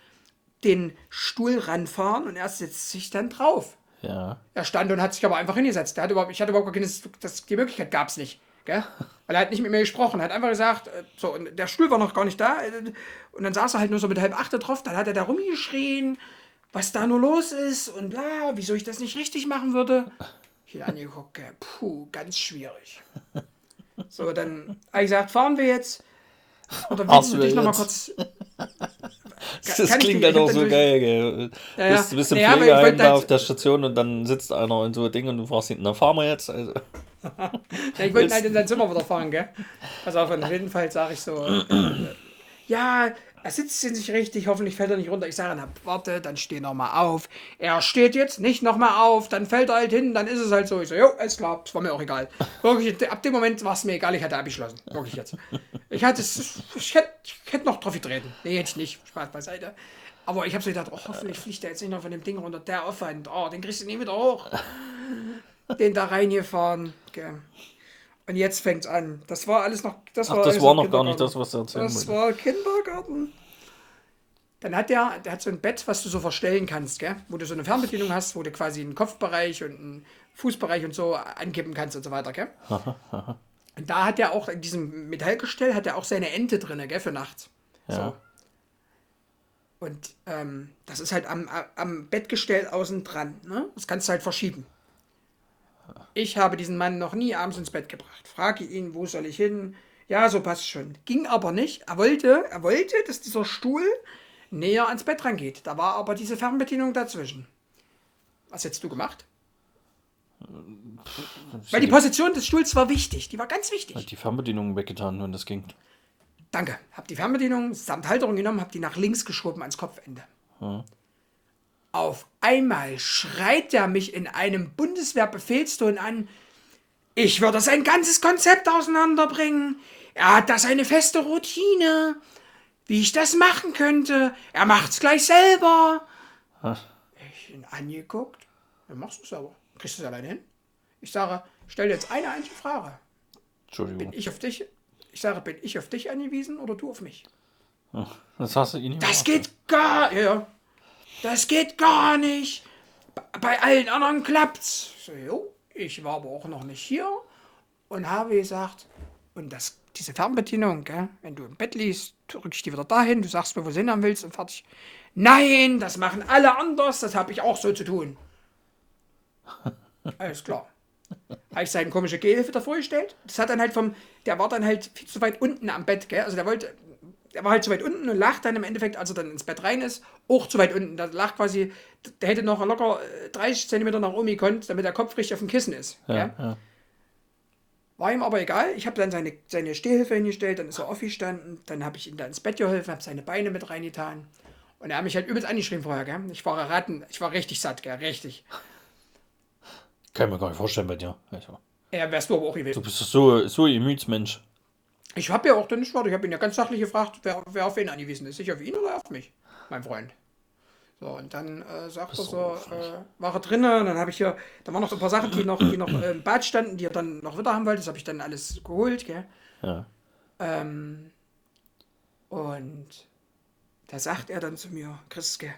den Stuhl ranfahren und er setzt sich dann drauf. ja. Er stand und hat sich aber einfach hingesetzt. Der hatte überhaupt, ich hatte überhaupt keine, das, die Möglichkeit gab es nicht. Gell? Weil er hat nicht mit mir gesprochen. Er hat einfach gesagt, äh, so, und der Stuhl war noch gar nicht da. äh, Und dann saß er halt nur so mit halb achte drauf. Dann hat er da rumgeschrien, was da nur los ist und bla, wieso ich das nicht richtig machen würde. Ich angeguckt, puh, ganz schwierig. So, dann habe ich gesagt, fahren wir jetzt. Oder willst du dich nochmal kurz. Das kann klingt ich hab so dann geil, gell. Ja, ja. Bist, bist im ich Pflegeheim da halt- auf der Station und dann sitzt einer in so einem Ding und du fragst ihn, na fahren wir jetzt? Also, Ja, ich wollte halt in sein Zimmer wieder fahren, gell? Pass auf, und auf jeden Fall sage ich so, äh, ja, er sitzt hier nicht richtig, hoffentlich fällt er nicht runter. Ich sage, na, warte, dann steh noch mal auf. Er steht jetzt nicht noch mal auf, dann fällt er halt hin, dann ist es halt so. Ich so, jo, alles klar, das war mir auch egal. Wirklich, ab dem Moment war es mir egal, ich hatte abgeschlossen. Wirklich jetzt. Ich hatte es, ich hätte, ich hätte noch drauf getreten. Nee, ich nicht. Spaß beiseite. Aber ich habe so gedacht, oh, hoffentlich fliegt er jetzt nicht noch von dem Ding runter. Der Aufwand, oh, den kriegst du nie wieder hoch. Den da reingefahren. Okay. Und jetzt fängt's an. Das war alles noch. Das ach, war, das war noch gar nicht das, was du erzählen Das wolltest. war Kindergarten. Dann hat der, der hat so ein Bett, was du so verstellen kannst, gell? Wo du so eine Fernbedienung hast, wo du quasi einen Kopfbereich und einen Fußbereich und so ankippen kannst und so weiter, gell? und da hat er auch, in diesem Metallgestell, hat er auch seine Ente drin, gell, für nachts. Ja. So. Und ähm, das ist halt am, am Bettgestell außen dran. Ne? Das kannst du halt verschieben. Ich habe diesen Mann noch nie abends ins Bett gebracht. Frage ihn, wo soll ich hin? Ja, so passt schon. Ging aber nicht. Er wollte, er wollte, dass dieser Stuhl näher ans Bett rangeht. Da war aber diese Fernbedienung dazwischen. Was hättest du gemacht? Weil die Position des Stuhls war wichtig. Die war ganz wichtig. Hat die Fernbedienung weggetan, wenn das ging. Danke. Hab die Fernbedienung samt Halterung genommen, hab die nach links geschoben ans Kopfende. Auf einmal schreit er mich in einem Bundeswehrbefehlston an. Ich würde sein ganzes Konzept auseinanderbringen. Er hat da seine feste Routine. Wie ich das machen könnte. Er macht's gleich selber. Ich ihn angeguckt. Dann machst du es aber. Kriegst du es alleine hin? Ich sage, stell jetzt eine einzige Frage. Entschuldigung. Bin ich auf dich? Ich sage, bin ich auf dich angewiesen oder du auf mich? Das hast du ihn nicht Das gemacht. geht gar, ja, ja. Das geht gar nicht. Bei- allen anderen klappt's. So, jo, ich war aber auch noch nicht hier und habe gesagt, und das, diese Fernbedienung, gell, wenn du im Bett liegst, drücke ich die wieder dahin, du sagst mir, wo du hin willst und fertig. Nein, das machen alle anders, das habe ich auch so zu tun. Alles klar. Habe ich seinen komischen Gehhilfe davor gestellt. Das hat dann halt vom, der war dann halt viel zu weit unten am Bett, gell? Also der wollte, der war halt zu weit unten und lag dann im Endeffekt, als er dann ins Bett rein ist, auch zu weit unten. Da lag quasi, der hätte noch locker äh, 30 Zentimeter nach oben gekonnt, damit der Kopf richtig auf dem Kissen ist. Ja, gell? ja. War ihm aber egal. Ich habe dann seine, seine Stehhilfe hingestellt, dann ist er aufgestanden, dann habe ich ihm da ins Bett geholfen, habe seine Beine mit reingetan. Und er hat mich halt übelst angeschrieben vorher, gell? Ich war erraten, ich war richtig satt, gell? Richtig. Kann ich mir gar nicht vorstellen bei dir. Also, Ja, wärst du aber auch du gewesen. bist so, so ein Gemütsmensch. Ich habe ja auch dann nicht warte, ich habe ihn ja ganz sachlich gefragt, wer, wer auf wen angewiesen ist. Ich auf ihn oder auf mich, mein Freund. So, und dann äh, sagt er so, äh, war er drinnen, und dann habe ich hier, da waren noch so ein paar Sachen, die noch, die noch äh, im Bad standen, die er dann noch wieder haben wollte, das habe ich dann alles geholt, gell. Ja. Ähm, und da sagt er dann zu mir, Chriske,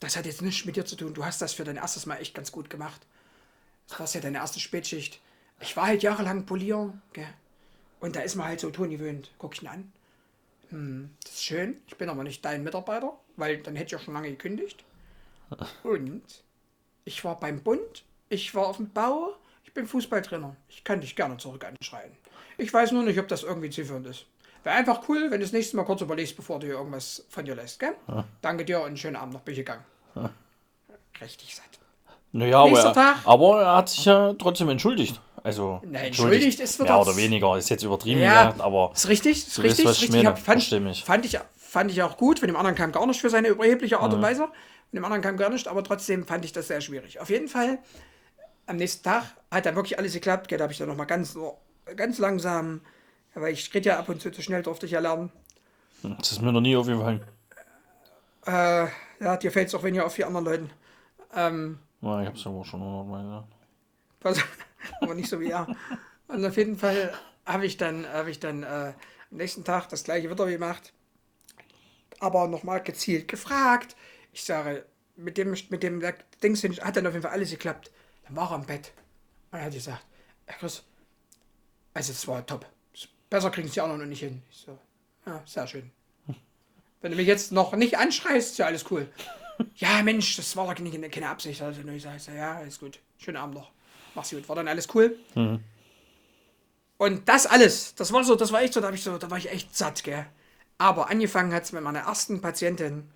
das hat jetzt nichts mit dir zu tun. Du hast das für dein erstes Mal echt ganz gut gemacht. Das war ja deine erste Spätschicht. Ich war halt jahrelang Polier, gell? Und da ist man halt so Ton gewöhnt. Guck ich ihn an. Hm, das ist schön. Ich bin aber nicht dein Mitarbeiter, weil dann hätte ich ja schon lange gekündigt. Und ich war beim Bund, ich war auf dem Bau, ich bin Fußballtrainer. Ich kann dich gerne zurück anschreien. Ich weiß nur nicht, ob das irgendwie zielführend ist. Wäre einfach cool, wenn du das nächste Mal kurz überlegst, bevor du hier irgendwas von dir lässt, gell? Danke dir und einen schönen Abend noch, bin ich gegangen. Richtig satt. Naja, aber Nächster er, Tag. aber er hat sich ja trotzdem entschuldigt. Also, Na, entschuldigt ist Mehr oder weniger, ist jetzt übertrieben Ja, gesagt, aber Ist richtig, ist richtig, ist ich richtig. Hab- Fand, mich. fand, ich, fand ich auch gut. Von dem anderen kam gar nicht für seine überhebliche Art und Weise. Von dem anderen kam gar nicht, aber trotzdem fand ich das sehr schwierig. Auf jeden Fall, am nächsten Tag hat dann wirklich alles geklappt. Da habe ich dann nochmal ganz, so- ganz langsam, weil ich rede ja ab und zu zu schnell, durfte ich ja lernen. das ist mir noch nie aufgefallen. Äh, ja, dir fällt es auch weniger auf wie anderen Leuten. Ähm, Ja, ich hab's ja auch schon hundertmal gesagt. Aber nicht so wie er. Und auf jeden Fall habe ich dann, habe ich dann äh, am nächsten Tag das gleiche wieder gemacht. Aber nochmal gezielt gefragt. Ich sage, mit dem, mit dem Dings hat dann auf jeden Fall alles geklappt. Dann war er im Bett. Und er hat gesagt, Herr Chris, also es war top. Besser kriegen sie auch noch nicht hin. Ich so, ja, sehr schön. Wenn du mich jetzt noch nicht anschreist, ist ja alles cool. Ja, Mensch, das war doch keine, keine Absicht. Also, ich sage, ja, alles gut. Schönen Abend noch. Mach's gut. War dann alles cool. Und das alles, das war so, das war echt so, da, hab ich so, da war ich echt satt, gell. Aber angefangen hat es mit meiner ersten Patientin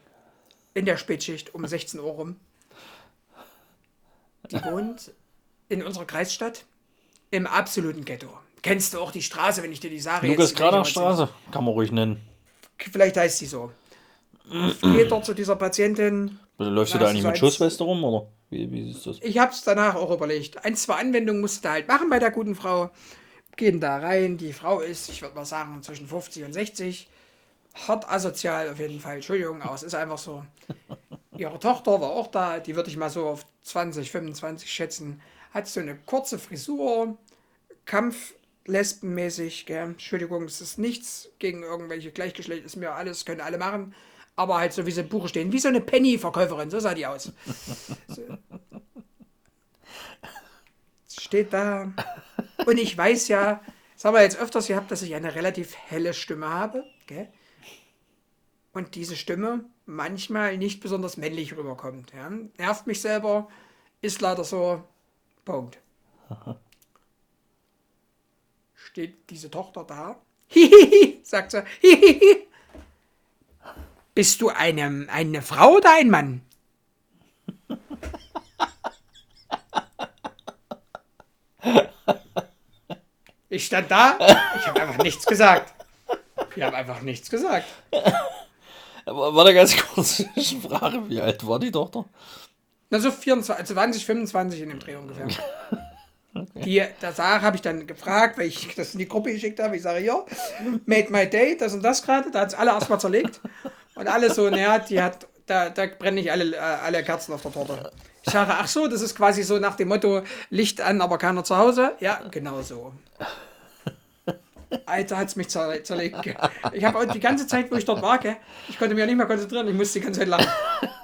in der Spätschicht um 16 Uhr rum. Die wohnt in unserer Kreisstadt im absoluten Ghetto. Kennst du auch die Straße, wenn ich dir die sage? Lukas Graner Straße, kann man ruhig nennen. Vielleicht heißt sie so. Gehe dort zu dieser Patientin. Läufst du da eigentlich du mit Schussweste rum, oder? Wie, wie ist das? Ich habe es danach auch überlegt. Ein, zwei Anwendungen musste da halt machen bei der guten Frau. Gehen da rein. Die Frau ist, ich würde mal sagen, zwischen 50 und 60. Hart asozial auf jeden Fall. Entschuldigung, aber es ist einfach so. Ihre Tochter war auch da. Die würde ich mal so auf 20, 25 schätzen. Hat so eine kurze Frisur. Kampflesbenmäßig. Gell? Entschuldigung, es ist nichts gegen irgendwelche Gleichgeschlecht. Ist mir alles, können alle machen. Aber halt so wie sie im Buche stehen. Wie so eine Penny-Verkäuferin. So sah die aus. steht da. Und ich weiß ja, das haben wir jetzt öfters gehabt, dass ich eine relativ helle Stimme habe. Gell? Und diese Stimme manchmal nicht besonders männlich rüberkommt. Ja? Nervt mich selber, ist leider so. Punkt. Steht diese Tochter da. Hihihi, sagt sie. Hihihi. Bist du eine, eine Frau oder ein Mann? Ich stand da, ich habe einfach nichts gesagt. Ich habe einfach nichts gesagt. Aber warte ganz kurz, Frage, wie alt war die Tochter? Na, so 24, 20, 25 in dem Dreh ungefähr. Die, da habe ich dann gefragt, weil ich das in die Gruppe geschickt habe. Ich sage, ja, made my day, das und das gerade. Da hat es alle erstmal zerlegt. Und alle so, naja, die hat, da, da brennen nicht alle, äh, alle Kerzen auf der Torte. Ich sage, ach so, das ist quasi so nach dem Motto, Licht an, aber keiner zu Hause. Ja, genau so. Alter, hat's mich zer zerlegt. Ich habe die ganze Zeit, wo ich dort war, gell, ich konnte mich ja nicht mehr konzentrieren, ich musste die ganze Zeit lachen.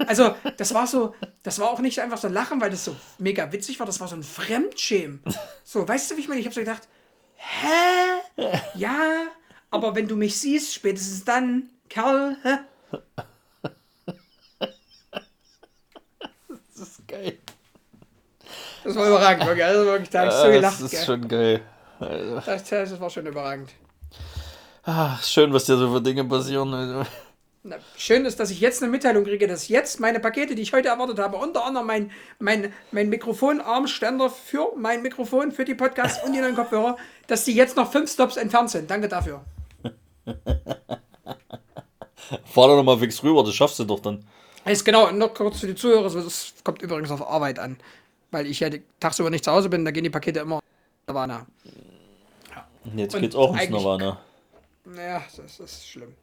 Also, das war so, das war auch nicht einfach so Lachen, weil das so mega witzig war, das war so ein Fremdschämen. So, weißt du, wie ich meine? Ich habe so gedacht, hä? Ja, aber wenn du mich siehst, spätestens dann, Kerl, hä? Das ist geil. Das war überragend, wirklich. Also wirklich, da habe ich so gelacht. das ist gell. schon geil. Also, Das, das war schon überragend. ah, schön, was dir so für Dinge passieren. Also. Na, schön ist, dass ich jetzt eine Mitteilung kriege, dass jetzt meine Pakete, die ich heute erwartet habe, unter anderem mein, mein, mein Mikrofonarmständer für mein Mikrofon, für die Podcasts und die neuen Kopfhörer, dass die jetzt noch fünf Stops entfernt sind. Danke dafür. Fahr doch nochmal fix rüber, das schaffst du doch dann. Jetzt genau, noch kurz für die Zuhörer, das kommt übrigens auf Arbeit an. Weil ich ja tagsüber nicht zu Hause bin, da gehen die Pakete immer Nirvana. Und Jetzt Und geht's auch ins Nirvana. Naja, das ist schlimm.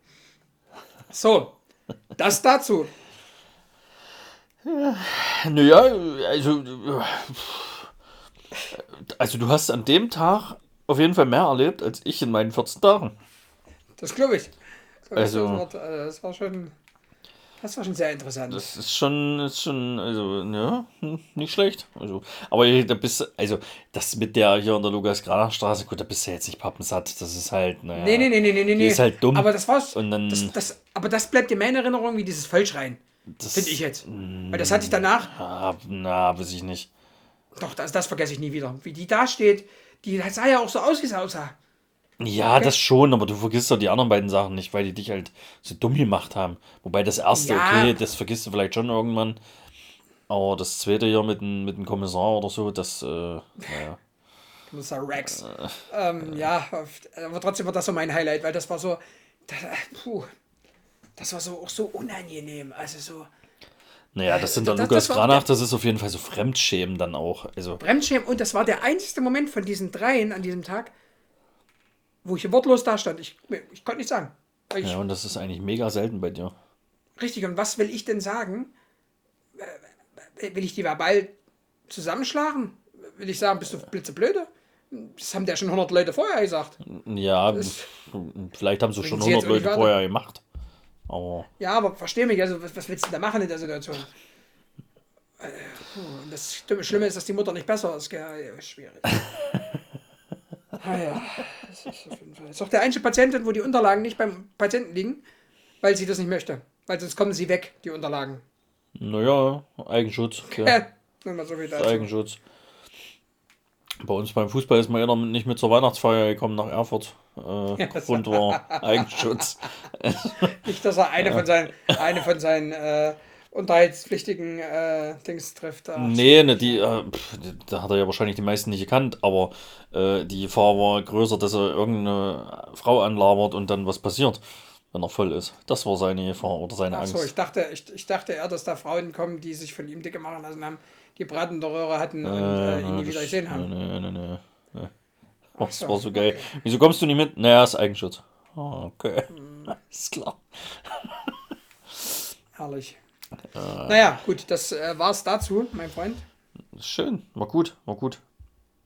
So, das dazu. Naja, also. Also, du hast an dem Tag auf jeden Fall mehr erlebt als ich in meinen 14 Tagen. Das glaube ich. Das, Also- war, das war schon. Das war schon sehr interessant. Das ist schon, ist schon, also, ja, hm, nicht schlecht. Also, aber da bist also, das mit der hier in der Lukas-Granach-Straße, gut, da bist du jetzt nicht pappensatt. Das ist halt, naja. Nee, nee, nee, nee, nee, nee. Ist halt dumm. Aber das war's. Und dann- das, das, aber das bleibt in meiner Erinnerung wie dieses Vollschreien. Das- Finde ich jetzt. Weil das hatte ich danach. Ah, na, weiß ich nicht. Doch, das, das vergesse ich nie wieder. Wie die da steht. Die sah ja auch so aus, wie sie aussah. Ja, das schon, aber du vergisst doch die anderen beiden Sachen nicht, weil die dich halt so dumm gemacht haben. Wobei das erste, Ja. okay, das vergisst du vielleicht schon irgendwann. Aber das zweite hier mit dem, mit dem Kommissar oder so, das, äh, naja. Kommissar Rex. Ähm, ja, aber trotzdem war das so mein Highlight, weil das war so. Das, puh, das war so auch so unangenehm. Also so. Naja, das sind der das- Lukas das Granach, das ist auf jeden Fall so Fremdschämen dann auch. Also, Bremsschämen und das war der einzige Moment von diesen dreien an diesem Tag, wo ich wortlos da stand. Ich, ich konnte nicht sagen. Ich, ja, und das ist eigentlich mega selten bei dir. Richtig, und was will ich denn sagen? Äh, Will ich die verbal zusammenschlagen? Will ich sagen, bist du blitzeblöde? Das haben ja schon 100 Leute vorher gesagt. Ja, vielleicht haben sie schon sie jetzt 100 auch nicht Leute vorher gemacht. Aber, Ja, aber versteh mich, also was, was willst du da machen in der Situation? Äh, das Schlimme ist, dass die Mutter nicht besser ist. Schwierig. ah, ja. Das ist auf jeden Fall. Das ist auch der einzige Patientin, wo die Unterlagen nicht beim Patienten liegen, weil sie das nicht möchte. Weil sonst kommen sie weg, die Unterlagen. naja, Eigenschutz. Ja. Ja, mal so. Eigenschutz. Bei uns beim Fußball ist mal einer nicht mit zur Weihnachtsfeier gekommen nach Erfurt. Äh, das- Grund war Eigenschutz. Nicht, dass er eine von seinen, eine von seinen äh, unterhaltspflichtigen äh, Dings trifft. Ach, Nee, ne, die, äh, pff, da hat er ja wahrscheinlich die meisten nicht gekannt, aber äh, die Gefahr war größer, dass er irgendeine Frau anlabert und dann was passiert, wenn er voll ist. Das war seine Gefahr oder seine Ach Angst. so, ich dachte, ich, ich dachte eher, dass da Frauen kommen, die sich von ihm dicke machen lassen haben, die bratende Röhre hatten und äh, ihn nie wieder gesehen haben. Nee, nee, nee, nee. Oh, das so, war so geil. Wieso kommst du nicht mit? Naja, ist Eigenschutz. Ah, okay. Hm. Ist klar. Herrlich. Naja, gut, das äh, war's dazu, mein Freund. Schön, war gut, war gut.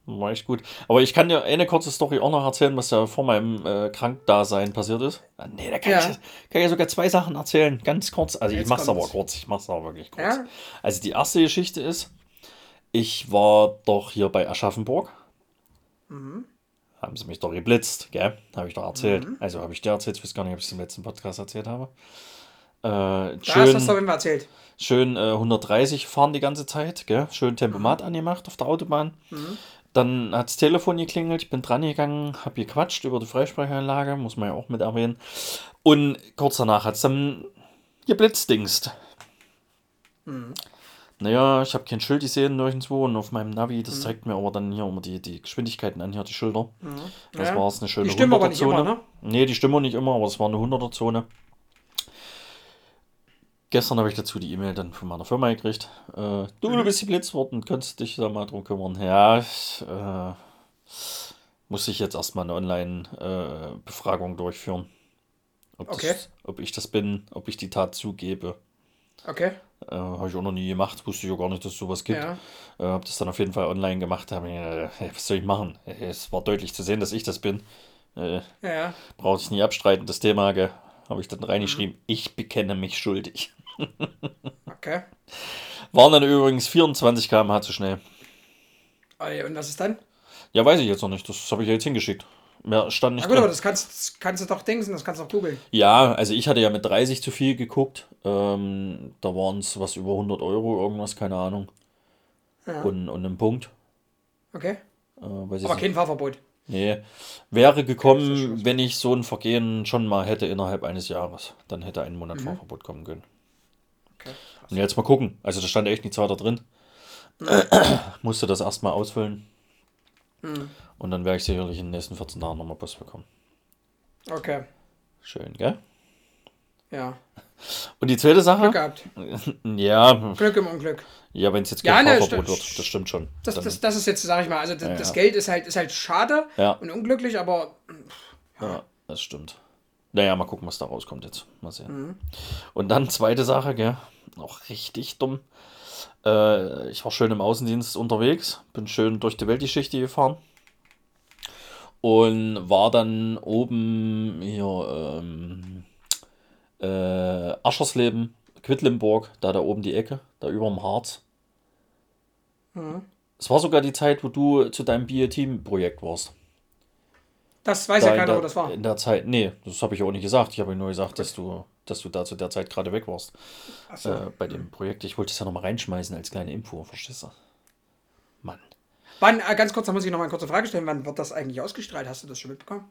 War echt gut. Aber ich kann dir eine kurze Story auch noch erzählen, was ja vor meinem äh, Krankdasein passiert ist. Ah, Nee, da kann, Ja. ich, kann ich sogar zwei Sachen erzählen, ganz kurz. Also ich Jetzt mach's aber kommt's. kurz, ich mach's aber wirklich kurz. Ja? Also die erste Geschichte ist, ich war doch hier bei Aschaffenburg. Mhm. Haben sie mich doch geblitzt, gell? Habe ich doch erzählt. Also habe ich dir erzählt, ich weiß gar nicht, ob ich es im letzten Podcast erzählt habe. Äh, hast du schön, das doch immer erzählt. schön äh, 130 fahren die ganze Zeit, gell? Schön Tempomat angemacht auf der Autobahn. Dann hat das Telefon geklingelt, ich bin dran gegangen, habe gequatscht über die Freisprechanlage, muss man ja auch mit erwähnen. Und kurz danach hat es dann geblitzdingst. Naja, ich habe kein Schild gesehen nirgendwo und auf meinem Navi, das zeigt mir aber dann hier immer die, die Geschwindigkeiten an, hier die Schilder. Das Ja. war es eine schöne Die stimmen aber nicht 100er-Zone. immer, ne? Nee, die stimmen nicht immer, aber es war eine 100er-Zone. Gestern habe ich dazu die E-Mail dann von meiner Firma gekriegt. Äh, du, Mhm. du bist geblitzt worden, könntest dich da mal drum kümmern. Ja, ich, äh, muss ich jetzt erstmal eine Online-Befragung durchführen. Ob, Okay. das, ob ich das bin, ob ich die Tat zugebe. Okay. Äh, habe ich auch noch nie gemacht, wusste ich auch gar nicht, dass es sowas gibt. Ja. Äh, habe das dann auf jeden Fall online gemacht. Hab äh, was soll ich machen? Äh, Es war deutlich zu sehen, dass ich das bin. Äh, Ja. Brauche ich nie abstreiten, das Thema? Habe ich dann reingeschrieben, Mhm. ich bekenne mich schuldig. Okay. Waren dann übrigens 24 km/h zu schnell. Ja, Und was ist dann? Ja, weiß ich jetzt noch nicht. Das habe ich ja jetzt hingeschickt. Mehr stand Na nicht gut, aber drin. das kannst, das kannst du doch dingsen, das kannst du doch googeln. Ja, also ich hatte ja mit 30 zu viel geguckt. Ähm, da waren es was über 100 Euro, irgendwas, keine Ahnung. und, und einem Punkt. Okay. Äh, Aber kein Fahrverbot. Nee, wäre gekommen, wenn ich so ein Vergehen schon mal hätte innerhalb eines Jahres. Dann hätte ein Monat Fahrverbot kommen können. Okay. Und jetzt mal gucken. Also da stand echt nichts weiter drin. Musste das erstmal ausfüllen. Und dann werde ich sicherlich in den nächsten 14 Tagen nochmal Post bekommen. Okay. Schön, gell? Ja. Und die zweite Glück Sache? gehabt. Ja, Glück im Unglück. ja wenn es jetzt Ja, kein ne, Fahrverbot st- wird, das stimmt schon. Das, das, das ist jetzt, sag ich mal, also das, Ja, ja. Geld ist halt, ist halt schade Ja. und unglücklich, aber Ja, das stimmt. Naja, mal gucken, was da rauskommt jetzt. Mal sehen. Mhm. Und dann zweite Sache, gell? Auch richtig dumm. Äh, ich war schön im Außendienst unterwegs, bin schön durch die Weltgeschichte gefahren und war dann oben hier ähm, äh, Aschersleben, Quedlinburg, da da oben die Ecke, da über dem Harz. Mhm. Es war sogar die Zeit, wo du zu deinem Bio-Team-Projekt warst. Das weiß Da ja in keiner, wo das war. In der Zeit, nee, das habe ich auch nicht gesagt. Ich habe nur gesagt, dass du, dass du da zu der Zeit gerade weg warst. Achso. Äh, bei dem Projekt. Ich wollte es ja nochmal reinschmeißen als kleine Info, verstehst du? Mann. Wann, äh, ganz kurz, da muss ich noch mal eine kurze Frage stellen. Wann wird das eigentlich ausgestrahlt? Hast du das schon mitbekommen?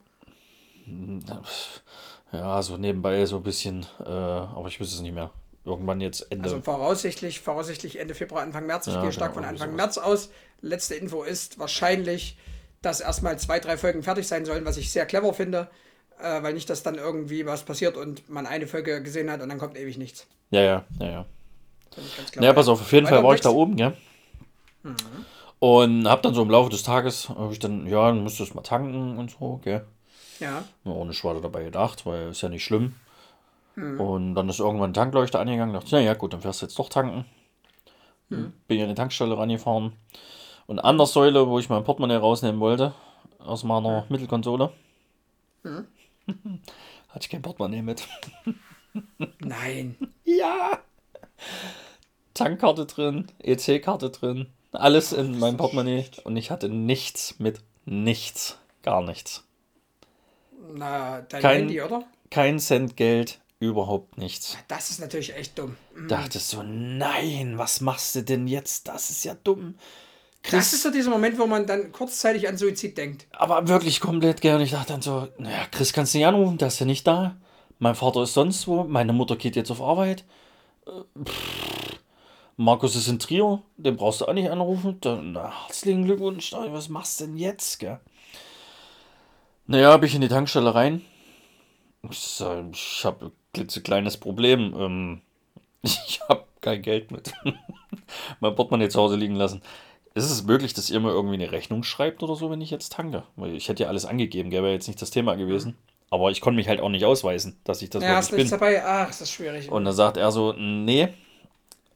Ja, so nebenbei so ein bisschen, äh, aber ich wüsste es nicht mehr. Irgendwann jetzt Ende. Also voraussichtlich, voraussichtlich Ende Februar, Anfang März. Ich Ja, gehe stark genau, von Anfang März aus. Letzte Info ist wahrscheinlich, dass erstmal zwei, drei Folgen fertig sein sollen, was ich sehr clever finde. Äh, weil nicht, dass dann irgendwie was passiert und man eine Folge gesehen hat und dann kommt ewig nichts. ja, ja, ja, ja. Clever. Naja, pass auf, auf jeden Fall war ich da oben, gell? Mhm. Und hab dann so im Laufe des Tages, habe ich dann, ja, dann es mal tanken und so, gell? Ja. Nicht weiter dabei gedacht, weil ist ja nicht schlimm. Hm. Und dann ist irgendwann ein Tankleuchter angegangen. Dachte, na ja, gut, dann fährst du jetzt doch tanken. Hm. Bin an die Tankstelle rangefahren. Und an der Säule, wo ich mein Portemonnaie rausnehmen wollte, aus meiner Mittelkonsole, Hm. hatte ich kein Portemonnaie mit. Nein. Ja! Tankkarte drin, EC-Karte drin, alles in meinem Portemonnaie. Und ich hatte nichts mit nichts. Gar nichts. Na, dein Kein- Handy, oder? Kein Cent Geld, überhaupt nichts. Das ist natürlich echt dumm. dachtest so, nein, was machst du denn jetzt? Das ist ja dumm. Das Chris, ist so dieser Moment, wo man dann kurzzeitig an Suizid denkt. aber wirklich komplett gern. Ich dachte dann so, naja, Chris kannst du nicht anrufen, der ist ja nicht da. Mein Vater ist sonst wo, meine Mutter geht jetzt auf Arbeit. Äh, pff. Markus ist in Trier, den brauchst du auch nicht anrufen. Dann, na, herzlichen Glückwunsch, was machst du denn jetzt, gell? Naja, bin ich in die Tankstelle rein. Ich, sag, ich habe ein klitzekleines Problem. Ähm, ich habe kein Geld mit. mein Portemonnaie zu Hause liegen lassen. Ist es möglich, dass ihr mir irgendwie eine Rechnung schreibt oder so, wenn ich jetzt tanke? Weil ich hätte ja alles angegeben, wäre jetzt nicht das Thema gewesen. Aber ich konnte mich halt auch nicht ausweisen, dass ich das Ja, hast wirklich bin. dabei? Ach, ist das schwierig. Und dann sagt er so, nee,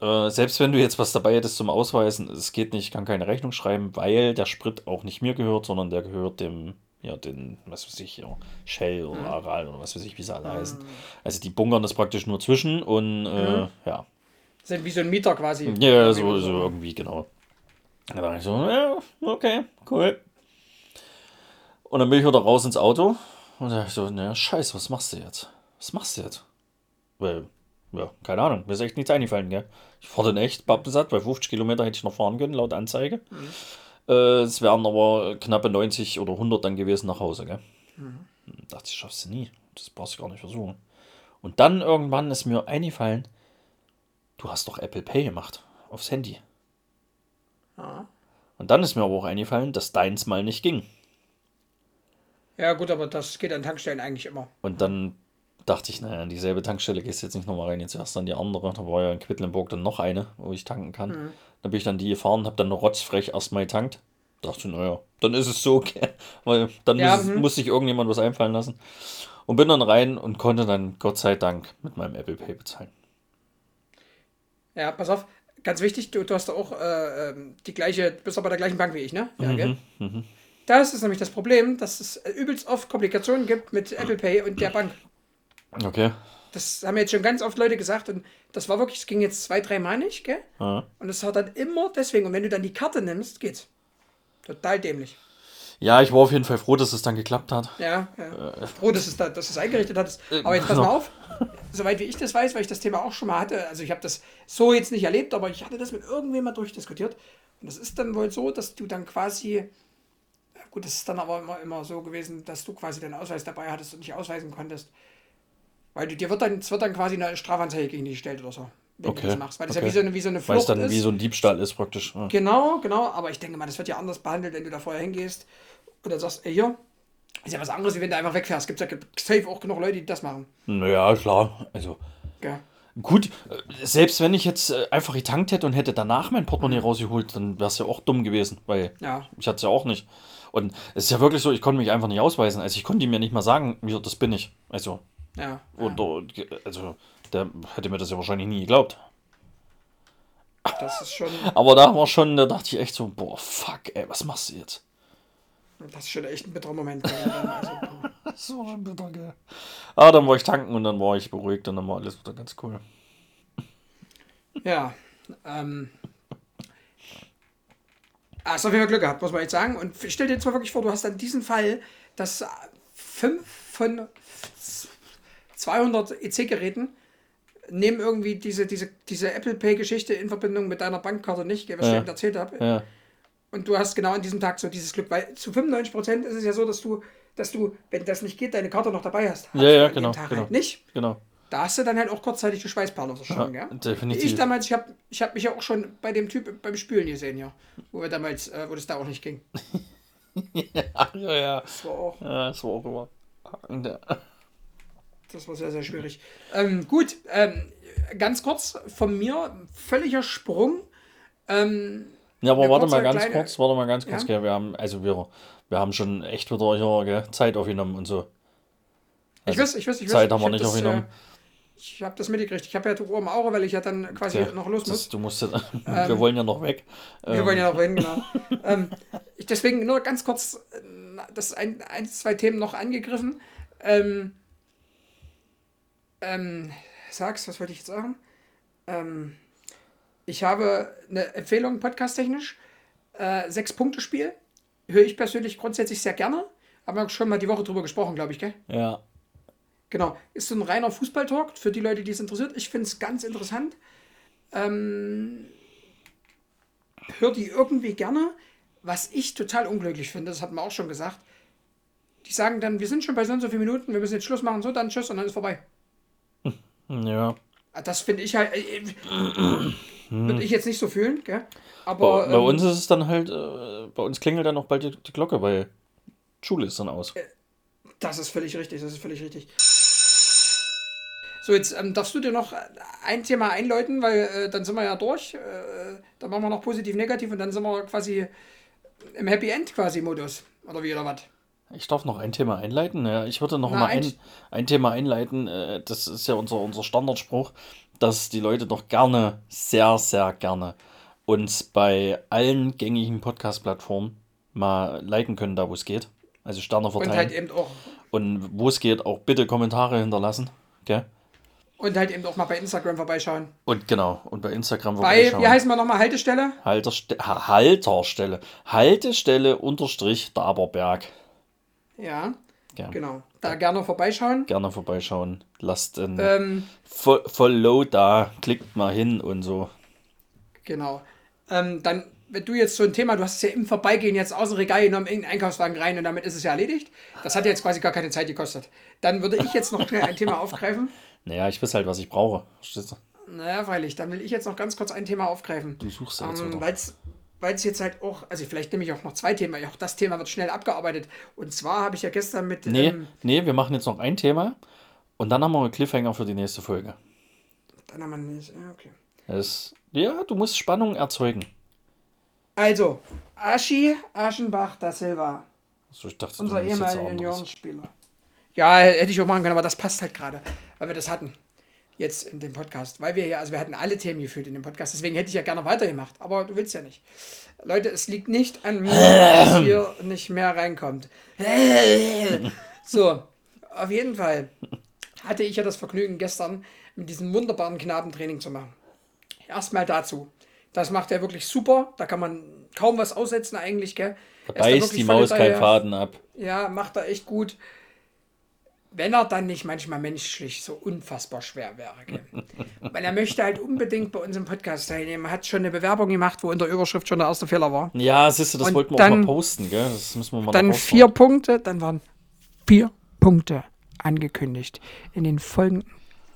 äh, selbst wenn du jetzt was dabei hättest zum Ausweisen, es geht nicht, ich kann keine Rechnung schreiben, weil der Sprit auch nicht mir gehört, sondern der gehört dem, ja, den, was weiß ich, ja, Shell oder Aral oder was weiß ich, wie sie alle heißen. Also die bunkern das praktisch nur zwischen und äh, ja. Sind wie so ein Mieter quasi. Ja, so, so irgendwie, genau. Da war ich so, ja, okay, cool. Und dann bin ich wieder raus ins Auto und da ich so, naja, scheiße, was machst du jetzt? Was machst du jetzt? Weil, ja, keine Ahnung, mir ist echt nichts eingefallen, gell? Ich fahre dann echt pappensatt, bei 50 Kilometer hätte ich noch fahren können, laut Anzeige. Äh, es wären aber knappe 90 oder 100 dann gewesen nach Hause, gell? Hm, Dachte ich, schaffst du nie. Das brauchst du gar nicht versuchen. Und dann irgendwann ist mir eingefallen, du hast doch Apple Pay gemacht aufs Handy. Ja. Und dann ist mir aber auch eingefallen, dass deins mal nicht ging. ja, gut, aber das geht an Tankstellen eigentlich immer. Und dann dachte ich, naja, an dieselbe Tankstelle gehst du jetzt nicht nochmal rein, jetzt erst an die andere. Da war ja in Quedlinburg dann noch eine, wo ich tanken kann. Mhm. Da bin ich dann die gefahren, hab dann rotzfrech erstmal getankt. Dachte, naja, dann ist es so, okay. weil dann Ja, muss, mhm. muss sich irgendjemand was einfallen lassen. Und bin dann rein und konnte dann Gott sei Dank mit meinem Apple Pay bezahlen. Ja, pass auf. Ganz wichtig, du, du hast auch äh, ähm, die gleiche, du bist aber bei der gleichen Bank wie ich, ne? Mhm, Ja, gell? Das ist nämlich das Problem, dass es äh, übelst oft Komplikationen gibt mit Apple Pay und der Bank. Okay. Das haben jetzt schon ganz oft Leute gesagt und das war wirklich, es ging jetzt zwei, drei Mal nicht, gell? Ja. Und es war dann immer deswegen. Und wenn du dann die Karte nimmst, geht's. Total dämlich. Ja, ich war auf jeden Fall froh, dass es dann geklappt hat. Ja, ja. froh, dass es da, dass es eingerichtet hattest. Äh, Aber jetzt pass genau. mal auf. Soweit wie ich das weiß, weil ich das Thema auch schon mal hatte, also ich habe das so jetzt nicht erlebt, aber ich hatte das mit irgendwem mal durchdiskutiert. Und das ist dann wohl so, dass du dann quasi, gut, das ist dann aber immer, immer so gewesen, dass du quasi deinen Ausweis dabei hattest und nicht ausweisen konntest. Weil du, dir wird dann, es wird dann quasi eine Strafanzeige gegen dich gestellt oder so, wenn Okay, du das machst. Weil das okay. ja wie so eine, wie so eine Weil es Flucht dann ist. wie so ein Diebstahl ist praktisch. Ja. Genau, genau, aber ich denke mal, das wird ja anders behandelt, wenn du da vorher hingehst und dann sagst, ey, hier, ist ja was anderes, wie wenn du einfach wegfährst. Gibt es ja safe auch genug Leute, die das machen. Naja, klar. Also Gell? gut, äh, selbst wenn ich jetzt äh, einfach getankt hätte und hätte danach mein Portemonnaie rausgeholt, dann wäre es ja auch dumm gewesen, weil Ja. ich hatte es ja auch nicht. Und es ist ja wirklich so, ich konnte mich einfach nicht ausweisen. Also ich konnte ihm ja nicht mal sagen, wie das bin ich. Also, Ja. und, und also der hätte mir das ja wahrscheinlich nie geglaubt. Das ist schon, Aber da war schon, da dachte ich echt so, boah, fuck, ey, was machst du jetzt? Das ist schon echt ein bitterer Moment. War schon bitter, gell. Ah, dann war ich tanken und dann war ich beruhigt und dann war alles wieder ganz cool. ja. Ähm, hast auf jeden Fall Glück gehabt, muss man jetzt sagen. Und stell dir jetzt mal wirklich vor, du hast dann diesen Fall, dass fünf von 200 EC-Geräten nehmen irgendwie diese, diese, diese Apple Pay-Geschichte in Verbindung mit deiner Bankkarte nicht, was ich Ja. eben erzählt habe. Ja, Und du hast genau an diesem Tag so dieses Glück, weil zu 95% ist es ja so, dass du, dass du, wenn das nicht geht, deine Karte noch dabei hast. Hast Ja, ja, genau, Tag genau. Halt nicht. genau. Da hast du dann halt auch kurzzeitig die Schweißperle verschwunden, Ja, ja? definitiv. Ich damals, ich habe ich hab mich ja auch schon bei dem Typ beim Spülen gesehen, ja. Wo wir damals, äh, wo das da auch nicht ging. Ach, ja, ja. Das war auch, Ja, das war auch immer. Äh, das war sehr, sehr schwierig. Ähm, gut, ähm, ganz kurz von mir, völliger Sprung. Ähm, Ja, aber warte mal ganz kleine- kurz, warte mal ganz kurz, Ja? gell, wir haben, also wir, wir haben schon echt wieder hier, gell, Zeit aufgenommen und so. ich weiß, ich weiß, ich weiß. Zeit haben wir nicht das, aufgenommen. Äh, ich habe das mitgekriegt. Ich habe ja die Uhr im Auge, weil ich ja dann quasi Ja, noch los muss. das, du musst, ja- wir wollen ja noch weg. Wir Ähm, wollen ja noch reden, genau. ähm, ich, deswegen nur ganz kurz das ein, ein, zwei Themen noch angegriffen. Ähm, ähm, sag's, was wollte ich jetzt sagen? Ähm, ich habe eine Empfehlung podcast-technisch. Äh, Sechs-Punkte-Spiel. Höre ich persönlich grundsätzlich sehr gerne. Haben wir schon mal die Woche drüber gesprochen, glaube ich, gell? Ja, Genau. Ist so ein reiner Fußballtalk für die Leute, die es interessiert. Ich finde es ganz interessant. Ähm, hör die irgendwie gerne. Was ich total unglücklich finde, das hatten wir auch schon gesagt. Die sagen dann, wir sind schon bei so und so vielen Minuten, wir müssen jetzt Schluss machen, so dann tschüss und dann ist vorbei. ja. Ah, Das finde ich halt. Äh, äh, würde ich jetzt nicht so fühlen, gell? Bei, Aber bei ähm, uns ist es dann halt, äh, bei uns klingelt dann auch bald die, die Glocke, weil Schule ist dann aus. das ist völlig richtig, das ist völlig richtig. So, jetzt ähm, darfst du dir noch ein Thema einläuten, weil äh, dann sind wir ja durch. Äh, dann machen wir noch positiv, negativ und dann sind wir quasi im Happy End quasi Modus. Oder wie oder was? Ich darf noch ein Thema einleiten. Ja, ich würde noch Na, mal ein- ein, Thema einleiten. äh, Das ist ja unser, unser Standardspruch, dass die Leute doch gerne, sehr, sehr gerne uns bei allen gängigen Podcast-Plattformen mal liken können, da wo es geht. Also Sterne Und verteilen. halt eben auch. Und wo es geht, auch bitte Kommentare hinterlassen. Gell? Und halt eben auch mal bei Instagram vorbeischauen. Und genau, und bei Instagram Bei, vorbeischauen. wie heißen wir nochmal, Haltestelle? Halterste Ha- Halterstelle. Haltestelle unterstrich Daberberg. Ja, Ja, genau. Da gerne vorbeischauen. Gerne vorbeischauen. Lasst ein Ähm, Fo- Follow da. Klickt mal hin und so. Genau. Ähm, dann, wenn du jetzt so ein Thema, du hast es ja im Vorbeigehen jetzt aus dem Regal genommen, in den Einkaufswagen rein und damit ist es ja erledigt. Das hat jetzt quasi gar keine Zeit gekostet. Dann würde ich jetzt noch ein Thema aufgreifen. Naja, ich weiß halt, was ich brauche. Verstehst du? Naja, freilich, dann will ich jetzt noch ganz kurz ein Thema aufgreifen. Du suchst ja jetzt Ähm, wieder. Weil es jetzt halt auch, also vielleicht nehme ich auch noch zwei Themen, weil auch das Thema wird schnell abgearbeitet. Und zwar habe ich ja gestern mit. Nee, Ähm, nee, wir machen jetzt noch ein Thema. Und dann haben wir einen Cliffhanger für die nächste Folge. dann haben wir nicht, ja, okay. Das, ja, du musst Spannung erzeugen. Also, Aschi Aschenbach da Silva. Also ich dachte, Unser ehemaliger anderes. Juniorenspieler. Ja, hätte ich auch machen können, aber das passt halt gerade, weil wir das hatten. Jetzt in dem Podcast. Weil wir ja, also wir hatten alle Themen geführt in dem Podcast, deswegen hätte ich ja gerne weitergemacht, aber du willst ja nicht. Leute, es liegt nicht an mir, dass hier nicht mehr reinkommt. So, auf jeden Fall hatte ich ja das Vergnügen, gestern mit diesem wunderbaren Knabentraining zu machen. Erstmal dazu. Das macht er wirklich super. Da kann man kaum was aussetzen eigentlich, gell? Da Beißt die Maus keinen. Faden ab. Ja, macht er echt gut. Wenn er dann nicht manchmal menschlich so unfassbar schwer wäre. Weil er möchte halt unbedingt bei uns im Podcast teilnehmen. Er hat schon eine Bewerbung gemacht, wo in der Überschrift schon der erste Fehler war. Ja, siehst du, das Und wollten wir dann- auch mal posten, gell? Das müssen wir mal Dann vier. Punkte, dann waren vier Punkte angekündigt. In den folgenden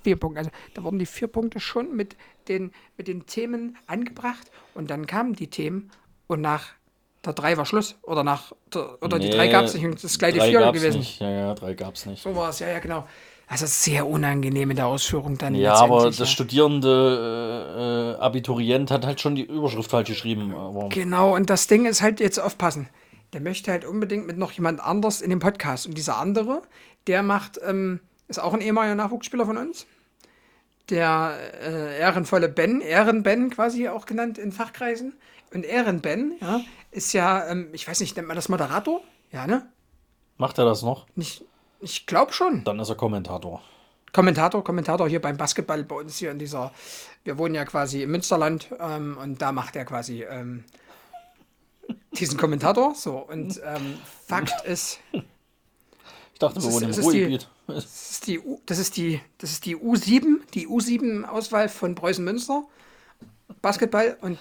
vier Punkten. Also da wurden die vier Punkte schon mit den, mit den Themen angebracht und dann kamen die Themen und nach der drei war Schluss. Oder nach der, oder die drei Nee, gab es nicht und das ist gleich die drei vier gab's gewesen. Nicht. Ja, ja, drei gab's nicht. So war es, ja, ja, genau. Also sehr unangenehm in der Ausführung dann. Ja, aber das ja. studierende äh, äh, Abiturient hat halt schon die Überschrift falsch geschrieben. Aber Genau, und das Ding ist halt jetzt aufpassen. Der möchte halt unbedingt mit noch jemand anders in den Podcast. Und dieser andere, der macht, ähm, ist auch ein ehemaliger Nachwuchsspieler von uns. Der äh, ehrenvolle Ben, Ehrenben quasi auch genannt in Fachkreisen. Und Ehrenben, ja, ist ja, ähm, ich weiß nicht, nennt man das Moderator? Ja, ne? macht er das noch? Nicht, ich glaube schon. Dann ist er Kommentator. Kommentator, Kommentator hier beim Basketball bei uns hier in dieser, wir wohnen ja quasi im Münsterland ähm, und da macht er quasi ähm, diesen Kommentator. So, und ähm, Fakt ist, Ich dachte, wir wohnen im es ist die- Ruhrgebiet. das ist die, das ist die, das ist die U7, die U7-Auswahl von Preußen Münster. Basketball und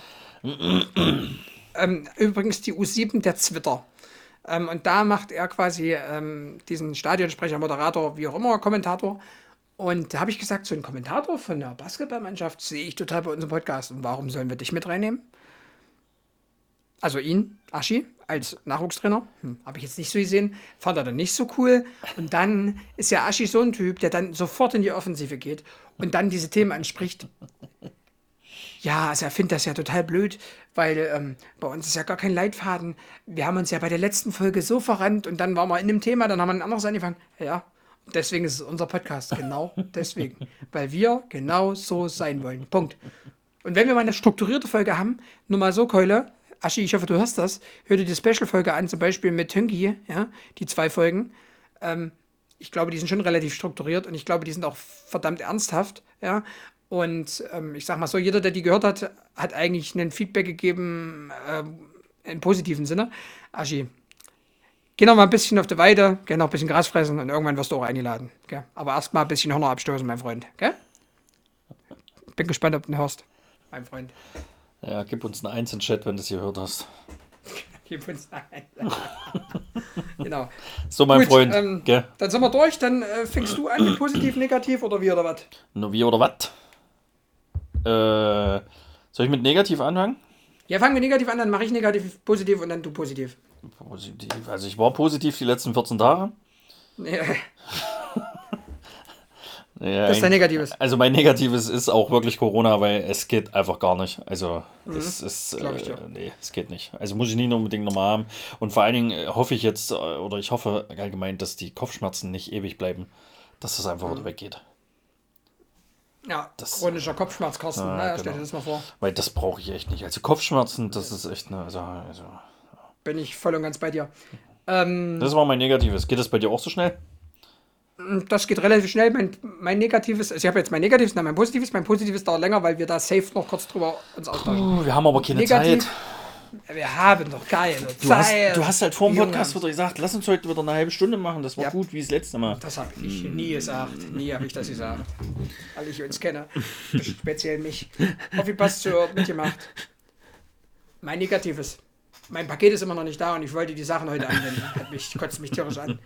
ähm, übrigens die U7 der Twitter. Ähm, und da macht er quasi ähm, diesen Stadionsprecher, Moderator, wie auch immer, Kommentator. Und da habe ich gesagt, so ein Kommentator von der Basketballmannschaft sehe ich total bei unserem Podcast. Und warum sollen wir dich mit reinnehmen? Also ihn, Aschi, als Nachwuchstrainer. Hm, habe ich jetzt nicht so gesehen. Fand er dann nicht so cool. Und dann ist ja Aschi so ein Typ, der dann sofort in die Offensive geht und dann diese Themen anspricht. Ja, also er findet das ja total blöd, weil ähm, bei uns ist ja gar kein Leitfaden. Wir haben uns ja bei der letzten Folge so verrannt und dann waren wir in dem Thema, dann haben wir ein anderes angefangen. Ja, deswegen ist es unser Podcast. Genau deswegen. weil wir genau so sein wollen. Punkt. Und wenn wir mal eine strukturierte Folge haben, nur mal so, Keule, Aschi, ich hoffe, du hörst das, hör dir die Special-Folge an, zum Beispiel mit Tönki, ja, die zwei Folgen. Ähm, ich glaube, die sind schon relativ strukturiert und ich glaube, die sind auch verdammt ernsthaft, ja. Und ähm, ich sag mal so, jeder, der die gehört hat, hat eigentlich ein Feedback gegeben ähm, im positiven Sinne. Aschi, geh noch mal ein bisschen auf die Weide, geh noch ein bisschen Gras fressen und irgendwann wirst du auch eingeladen. Gell? Aber erst mal ein bisschen Hörner abstoßen, mein Freund. Gell? Bin gespannt, ob du ihn hörst, mein Freund. Ja, gib uns einen Eins in den Chat, wenn du es gehört hast. Gib uns ein. genau. So, mein Gut, Freund. ähm? Dann sind wir durch. Dann äh, fängst du an mit positiv, negativ oder wie oder was? Nur wie oder was? Äh, soll ich mit negativ anfangen? Ja, fangen wir negativ an, dann mache ich negativ, positiv und dann du positiv. Positiv. Also ich war positiv die letzten 14 Tage. Ja, Ja, das ist dein Negatives. Also mein Negatives ist auch wirklich Corona, weil es geht einfach gar nicht. Also es ist, Mhm. Glaub ich äh, nee, es geht nicht. Also muss ich nicht unbedingt nochmal haben. Und vor allen Dingen äh, hoffe ich jetzt, äh, oder ich hoffe allgemein, dass die Kopfschmerzen nicht ewig bleiben, dass das einfach Mhm. wieder weggeht. Ja, Das- chronischer Kopfschmerz, Carsten. Ja, Na, stell genau. dir das mal vor. Weil das brauche ich echt nicht. Also Kopfschmerzen, das ist echt eine, also, also Bin ich voll und ganz bei dir. Ähm, das war mein Negatives. Geht das bei dir auch so schnell? das geht relativ schnell. Mein, mein Negatives, also ich habe jetzt mein Negatives, nein, mein Positives. Mein Positives dauert länger, weil wir da safe noch kurz drüber uns austauschen. Puh, wir haben aber keine Negativ. Zeit. Wir haben doch keine Du hast, du hast halt vor dem. Podcast wieder gesagt, lass uns heute wieder eine halbe Stunde machen. Das war Ja. gut wie das letzte Mal. Das habe ich nie gesagt. Nie habe ich das gesagt. Weil ich uns kenne. Speziell mich. Hoffi passt zuhört, mitgemacht. Mein Negatives. Mein Paket ist immer noch nicht da und ich wollte die Sachen heute anwenden. Hat mich, kotzt mich tierisch an.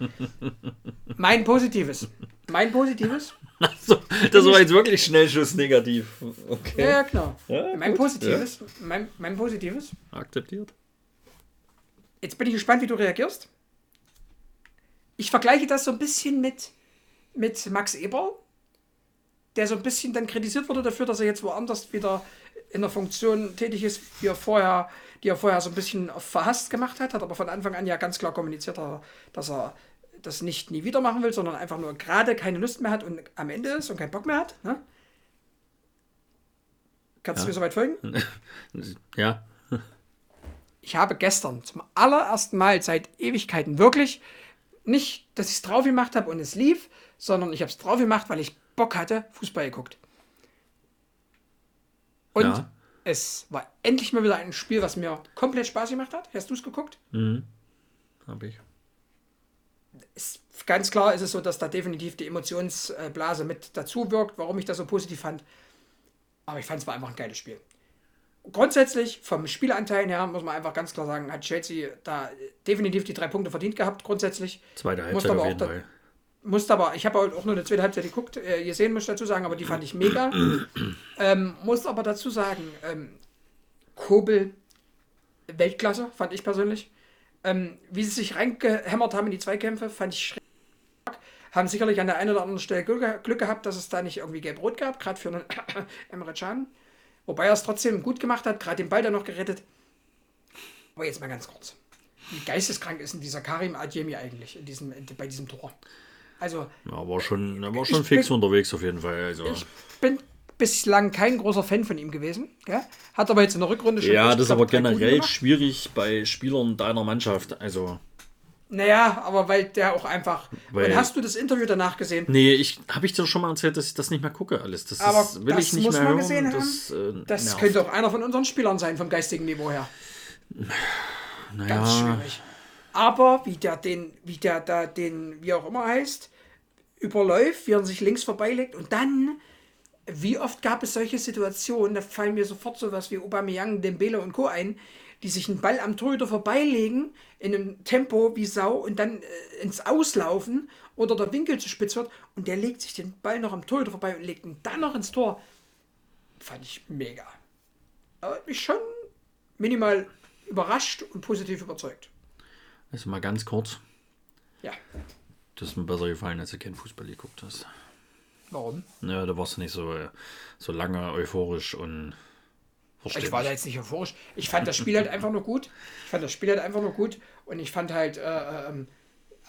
Mein Positives. Mein Positives? So, das war jetzt wirklich Schnellschuss negativ. Okay. Ja, ja, genau. Ja, mein gut. Positives. Mein, mein Positives. Akzeptiert. Jetzt bin ich gespannt, wie du reagierst. Ich vergleiche das so ein bisschen mit, mit Max Eberl, der so ein bisschen dann kritisiert wurde dafür, dass er jetzt woanders wieder in der Funktion tätig ist, wie er vorher, die er vorher so ein bisschen verhasst gemacht hat, hat aber von Anfang an ja ganz klar kommuniziert, dass er das nicht nie wieder machen will, sondern einfach nur gerade keine Lust mehr hat und am Ende ist und keinen Bock mehr hat. Ne? Kannst du mir soweit folgen? Ja. ich habe gestern zum allerersten Mal seit Ewigkeiten wirklich nicht, dass ich es drauf gemacht habe und es lief, sondern ich habe es drauf gemacht, weil ich Bock hatte, Fußball geguckt. Und Ja. Es war endlich mal wieder ein Spiel, was mir komplett Spaß gemacht hat. Hast du es geguckt? Hab ich. ist, ganz klar ist es so, dass da definitiv die Emotionsblase mit dazu wirkt, warum ich das so positiv fand. Aber ich fand es war einfach ein geiles Spiel. Grundsätzlich, vom Spielanteil her, muss man einfach ganz klar sagen, hat Chelsea da definitiv die drei Punkte verdient gehabt, grundsätzlich. Zweite Halbzeit auf jeden Fall. Musste aber, ich habe auch nur eine zweite Halbzeit geguckt, äh, gesehen, muss ich dazu sagen, aber die fand ich mega. ähm, muss aber dazu sagen, ähm, Kobel, Weltklasse, fand ich persönlich. Ähm, wie sie sich reingehämmert haben in die Zweikämpfe, fand ich schräg. Haben sicherlich an der einen oder anderen Stelle Glück, gehabt, dass es da nicht irgendwie gelb-rot gab, gerade für einen Emre Can. Wobei er es trotzdem gut gemacht hat, gerade den Ball dann noch gerettet. Aber jetzt mal ganz kurz. Wie geisteskrank ist denn dieser Karim Adjemi eigentlich in diesem, bei diesem Tor? Also, Ja, war schon, er war schon fix bin- unterwegs auf jeden Fall. Also. ich bin bislang kein großer Fan von ihm gewesen. Gell? Hat aber jetzt in der Rückrunde schon. Ja, das ist aber generell schwierig bei Spielern deiner Mannschaft. Also, Naja, aber weil der auch einfach. Weil- und hast du das Interview danach gesehen? nee, ich habe ich dir schon mal erzählt, dass ich das nicht mehr gucke, alles. Das Aber ist, will das ich nicht muss mehr man hören. gesehen haben. das äh, Das nervt. könnte auch einer von unseren Spielern sein, vom geistigen Niveau her. Ganz naja, schwierig. Aber wie der den, wie der da den, wie auch immer heißt, überläuft, er sich links vorbeilegt und dann, wie oft gab es solche Situationen, da fallen mir sofort sowas wie Aubameyang, Dembele und Co. ein, die sich einen Ball am Torhüter vorbeilegen, in einem Tempo wie Sau und dann äh, ins Auslaufen oder der Winkel zu spitz wird und der legt sich den Ball noch am Torhüter vorbei und legt ihn dann noch ins Tor. Fand ich mega. Aber hat mich schon minimal überrascht und positiv überzeugt. also mal ganz kurz. Ja. Das ist mir besser gefallen, als du kein Fußball geguckt hast. Warum? Ja, da warst du nicht so, äh, so lange euphorisch und Ich war da jetzt nicht euphorisch. Ich fand das Spiel halt einfach nur gut. Ich fand das Spiel halt einfach nur gut. Und ich fand halt, äh, ähm,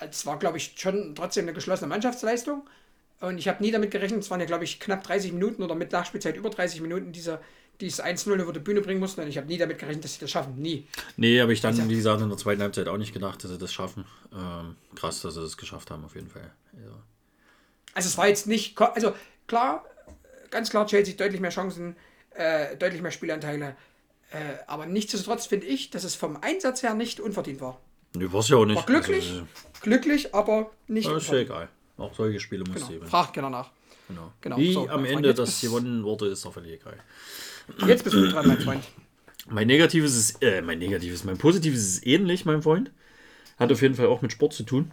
es war, glaube ich, schon trotzdem eine geschlossene Mannschaftsleistung. Und ich habe nie damit gerechnet, es waren ja, glaube ich, knapp 30 Minuten oder mit Nachspielzeit über 30 Minuten, dieser, dieses 1-0 über die Bühne bringen mussten. Und ich habe nie damit gerechnet, dass sie das schaffen. Nie. Nee, aber ich dann, wie gesagt, in der zweiten Halbzeit auch nicht gedacht, dass sie das schaffen. Ähm, krass, dass sie das geschafft haben, auf jeden Fall. Also, Also es war jetzt nicht, also klar, ganz klar Chelsea deutlich mehr Chancen, äh, deutlich mehr Spielanteile. Äh, aber nichtsdestotrotz finde ich, dass es vom Einsatz her nicht unverdient war. nee, war's ja auch nicht. War glücklich, Also, glücklich, aber nicht äh, ist ja egal. Auch solche Spiele muss es Genau. geben. Fragt gerne nach. Genau. Genau, Wie so, am Ende das gewonnen wurde, ist doch völlig egal. Jetzt bist du dran, mein Freund. Mein negatives ist, äh, mein negatives, mein positives ist ähnlich, mein Freund. Hat auf jeden Fall auch mit Sport zu tun.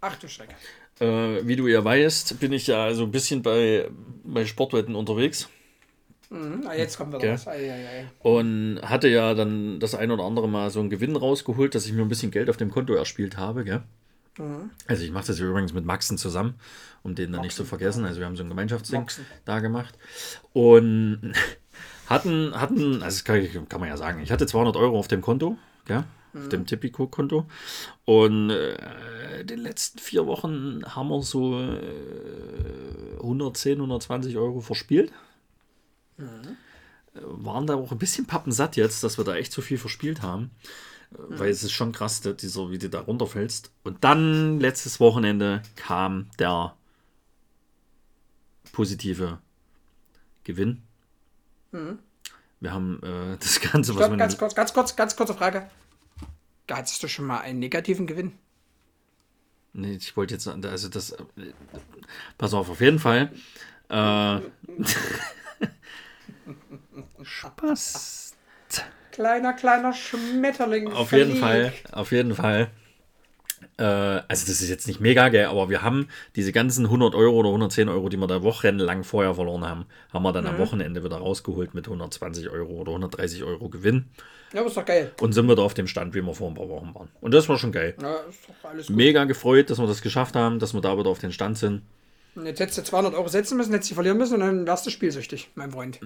Ach du Schreck. Äh, wie du ja weißt, bin ich ja so ein bisschen bei, bei Sportwetten unterwegs. Mhm, jetzt was. Ei, ei, ei. Und hatte ja dann das ein oder andere Mal so einen Gewinn rausgeholt, dass ich mir ein bisschen Geld auf dem Konto erspielt habe, gell? Also ich mache das ja übrigens mit Maxen zusammen, um den dann nicht zu vergessen. Also wir haben so ein Gemeinschaftsding Maxen. da gemacht. Und hatten, hatten, also kann, kann man ja sagen, ich hatte 200 Euro auf dem Konto, gell? Auf dem Tipico-Konto. Und äh, den letzten vier Wochen haben wir so äh, 110, 120 Euro verspielt waren da auch ein bisschen pappensatt jetzt, dass wir da echt so viel verspielt haben. Äh, Weil es ist schon krass, dieser, wie du da runterfällst. Und dann letztes Wochenende kam der positive Gewinn. Wir haben äh, das Ganze, was Stopp, man. ganz kurz, ganz kurz, ganz kurze Frage. Hattest du schon mal einen negativen Gewinn? Nee, ich wollte jetzt, also das, äh, pass auf, auf jeden Fall. Äh, Spaß. Kleiner, kleiner Schmetterling. Auf jeden. Fall, auf jeden Fall. Äh, also das ist jetzt nicht mega geil, aber wir haben diese ganzen 100 Euro oder 110 Euro, die wir da wochenlang vorher verloren haben, haben wir dann am Wochenende wieder rausgeholt mit 120 Euro oder 130 Euro Gewinn Ja, ist doch geil. und sind wieder auf dem Stand, wie wir vor ein paar Wochen waren. Und das war schon geil. Ja, ist doch alles gut. Mega gefreut, dass wir das geschafft haben, dass wir da wieder auf den Stand sind. Und Jetzt hättest du 200 Euro setzen müssen, hättest du verlieren müssen und dann wärst du spielsüchtig, mein Freund.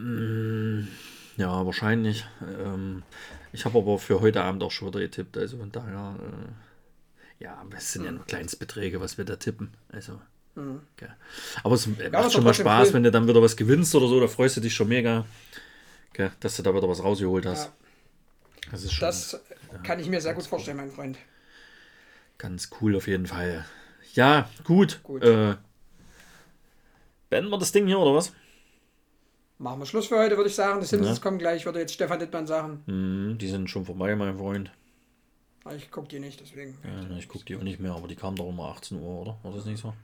Ja, wahrscheinlich. Ähm, ich habe aber für heute Abend auch schon wieder getippt, also von daher, äh, ja, aber es sind ja nur Kleinstbeträge, was wir da tippen. Also, okay. Aber es aber macht schon mal Spaß, cool. wenn du dann wieder was gewinnst oder so, da freust du dich schon mega, okay, dass du da wieder was rausgeholt hast. Ja. Das ist schon Das kann ich mir sehr gut vorstellen, mein Freund. ganz cool auf jeden Fall. Ja, gut. Gut. Äh, beenden wir das Ding hier oder was? Machen wir Schluss für heute, würde ich sagen. Die Simpsons Ja. kommen gleich, würde jetzt Stefan Dittmann sagen. Hm, die sind schon vorbei, mein Freund. Ich gucke die nicht, deswegen. Ja, ich gucke die auch nicht mehr, aber die kam doch immer 18 Uhr, oder? War das nicht so?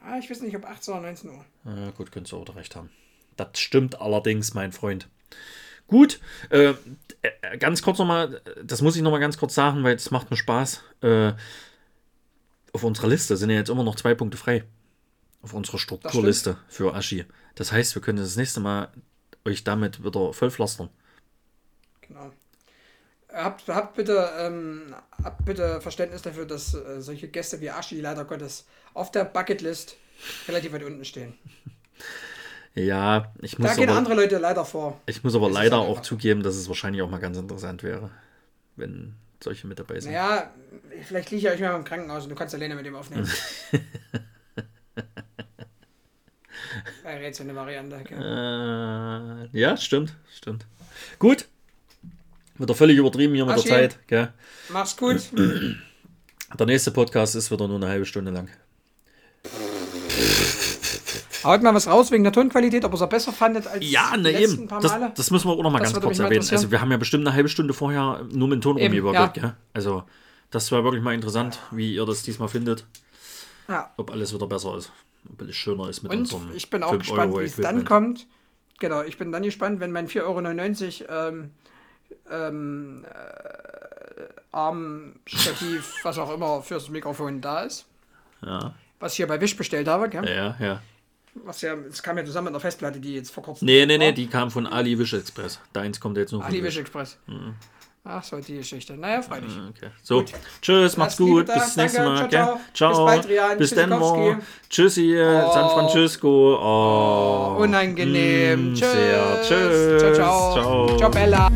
Ah, ich weiß nicht, ob 18 oder 19 Uhr. Ja, gut, könntest du auch recht haben. Das stimmt allerdings, mein Freund. Gut, äh, äh, ganz kurz nochmal, das muss ich nochmal ganz kurz sagen, weil es macht mir Spaß. Äh, auf unserer Liste sind ja jetzt immer noch zwei Punkte frei. Auf unserer Strukturliste für Aschi. Das heißt, wir können das nächste Mal euch damit wieder vollpflastern. Genau. Habt, habt, bitte, ähm, habt bitte Verständnis dafür, dass äh, solche Gäste wie Aschi leider Gottes auf der Bucketlist relativ weit unten stehen. Ja, ich muss Da gehen aber, andere Leute leider vor. ich muss aber leider auch zugeben, dass es wahrscheinlich auch mal ganz interessant wäre, wenn solche mit dabei sind. Naja, vielleicht liege ich euch mal im Krankenhaus und du kannst alleine mit dem aufnehmen. Wäre jetzt eine Variante. gell? Äh, ja, stimmt, stimmt. Gut. Wieder völlig übertrieben hier mit der Aschi. Zeit. Gell? Mach's gut. Der nächste Podcast ist wieder nur eine halbe Stunde lang. Haut mal was raus wegen der Tonqualität, ob ihr es besser fandet als Ja, die ne, letzten eben. paar Das, Male. das müssen wir auch noch mal Das ganz kurz mal erwähnen. Also, wir haben ja bestimmt eine halbe Stunde vorher nur mit dem Ton rumgewirbelt. ja. Gell? Also, das war wirklich mal interessant, wie ihr das diesmal findet. ja. Ob alles wieder besser ist. Ob alles schöner ist mit Und unserem ich bin auch 5 gespannt, wie es dann kommt. Genau, ich bin dann gespannt, wenn mein 4,99 Euro ähm, ähm, äh, Armstativ, was auch immer, fürs Mikrofon da ist. Ja, Was ich hier bei Wish bestellt habe, gell? ja, ja. Was ja, es kam ja zusammen mit einer Festplatte, die jetzt vor kurzem. Nee, nee, nee, die kam von Ali Wish Express. Deins kommt jetzt von Ali Wish. Express. Ach so, die Geschichte. Naja, freilich. Okay. So, tschüss, macht's gut, da. bis das nächste Danke, Mal. ciao, ciao. ciao. Bis bald, Rian. Bis dann morgen. Tschüssi, San Francisco. Oh, Unangenehm. Mm, Tschüss. Sehr. Tschüss. Ciao, ciao. Ciao. Ciao, Bella.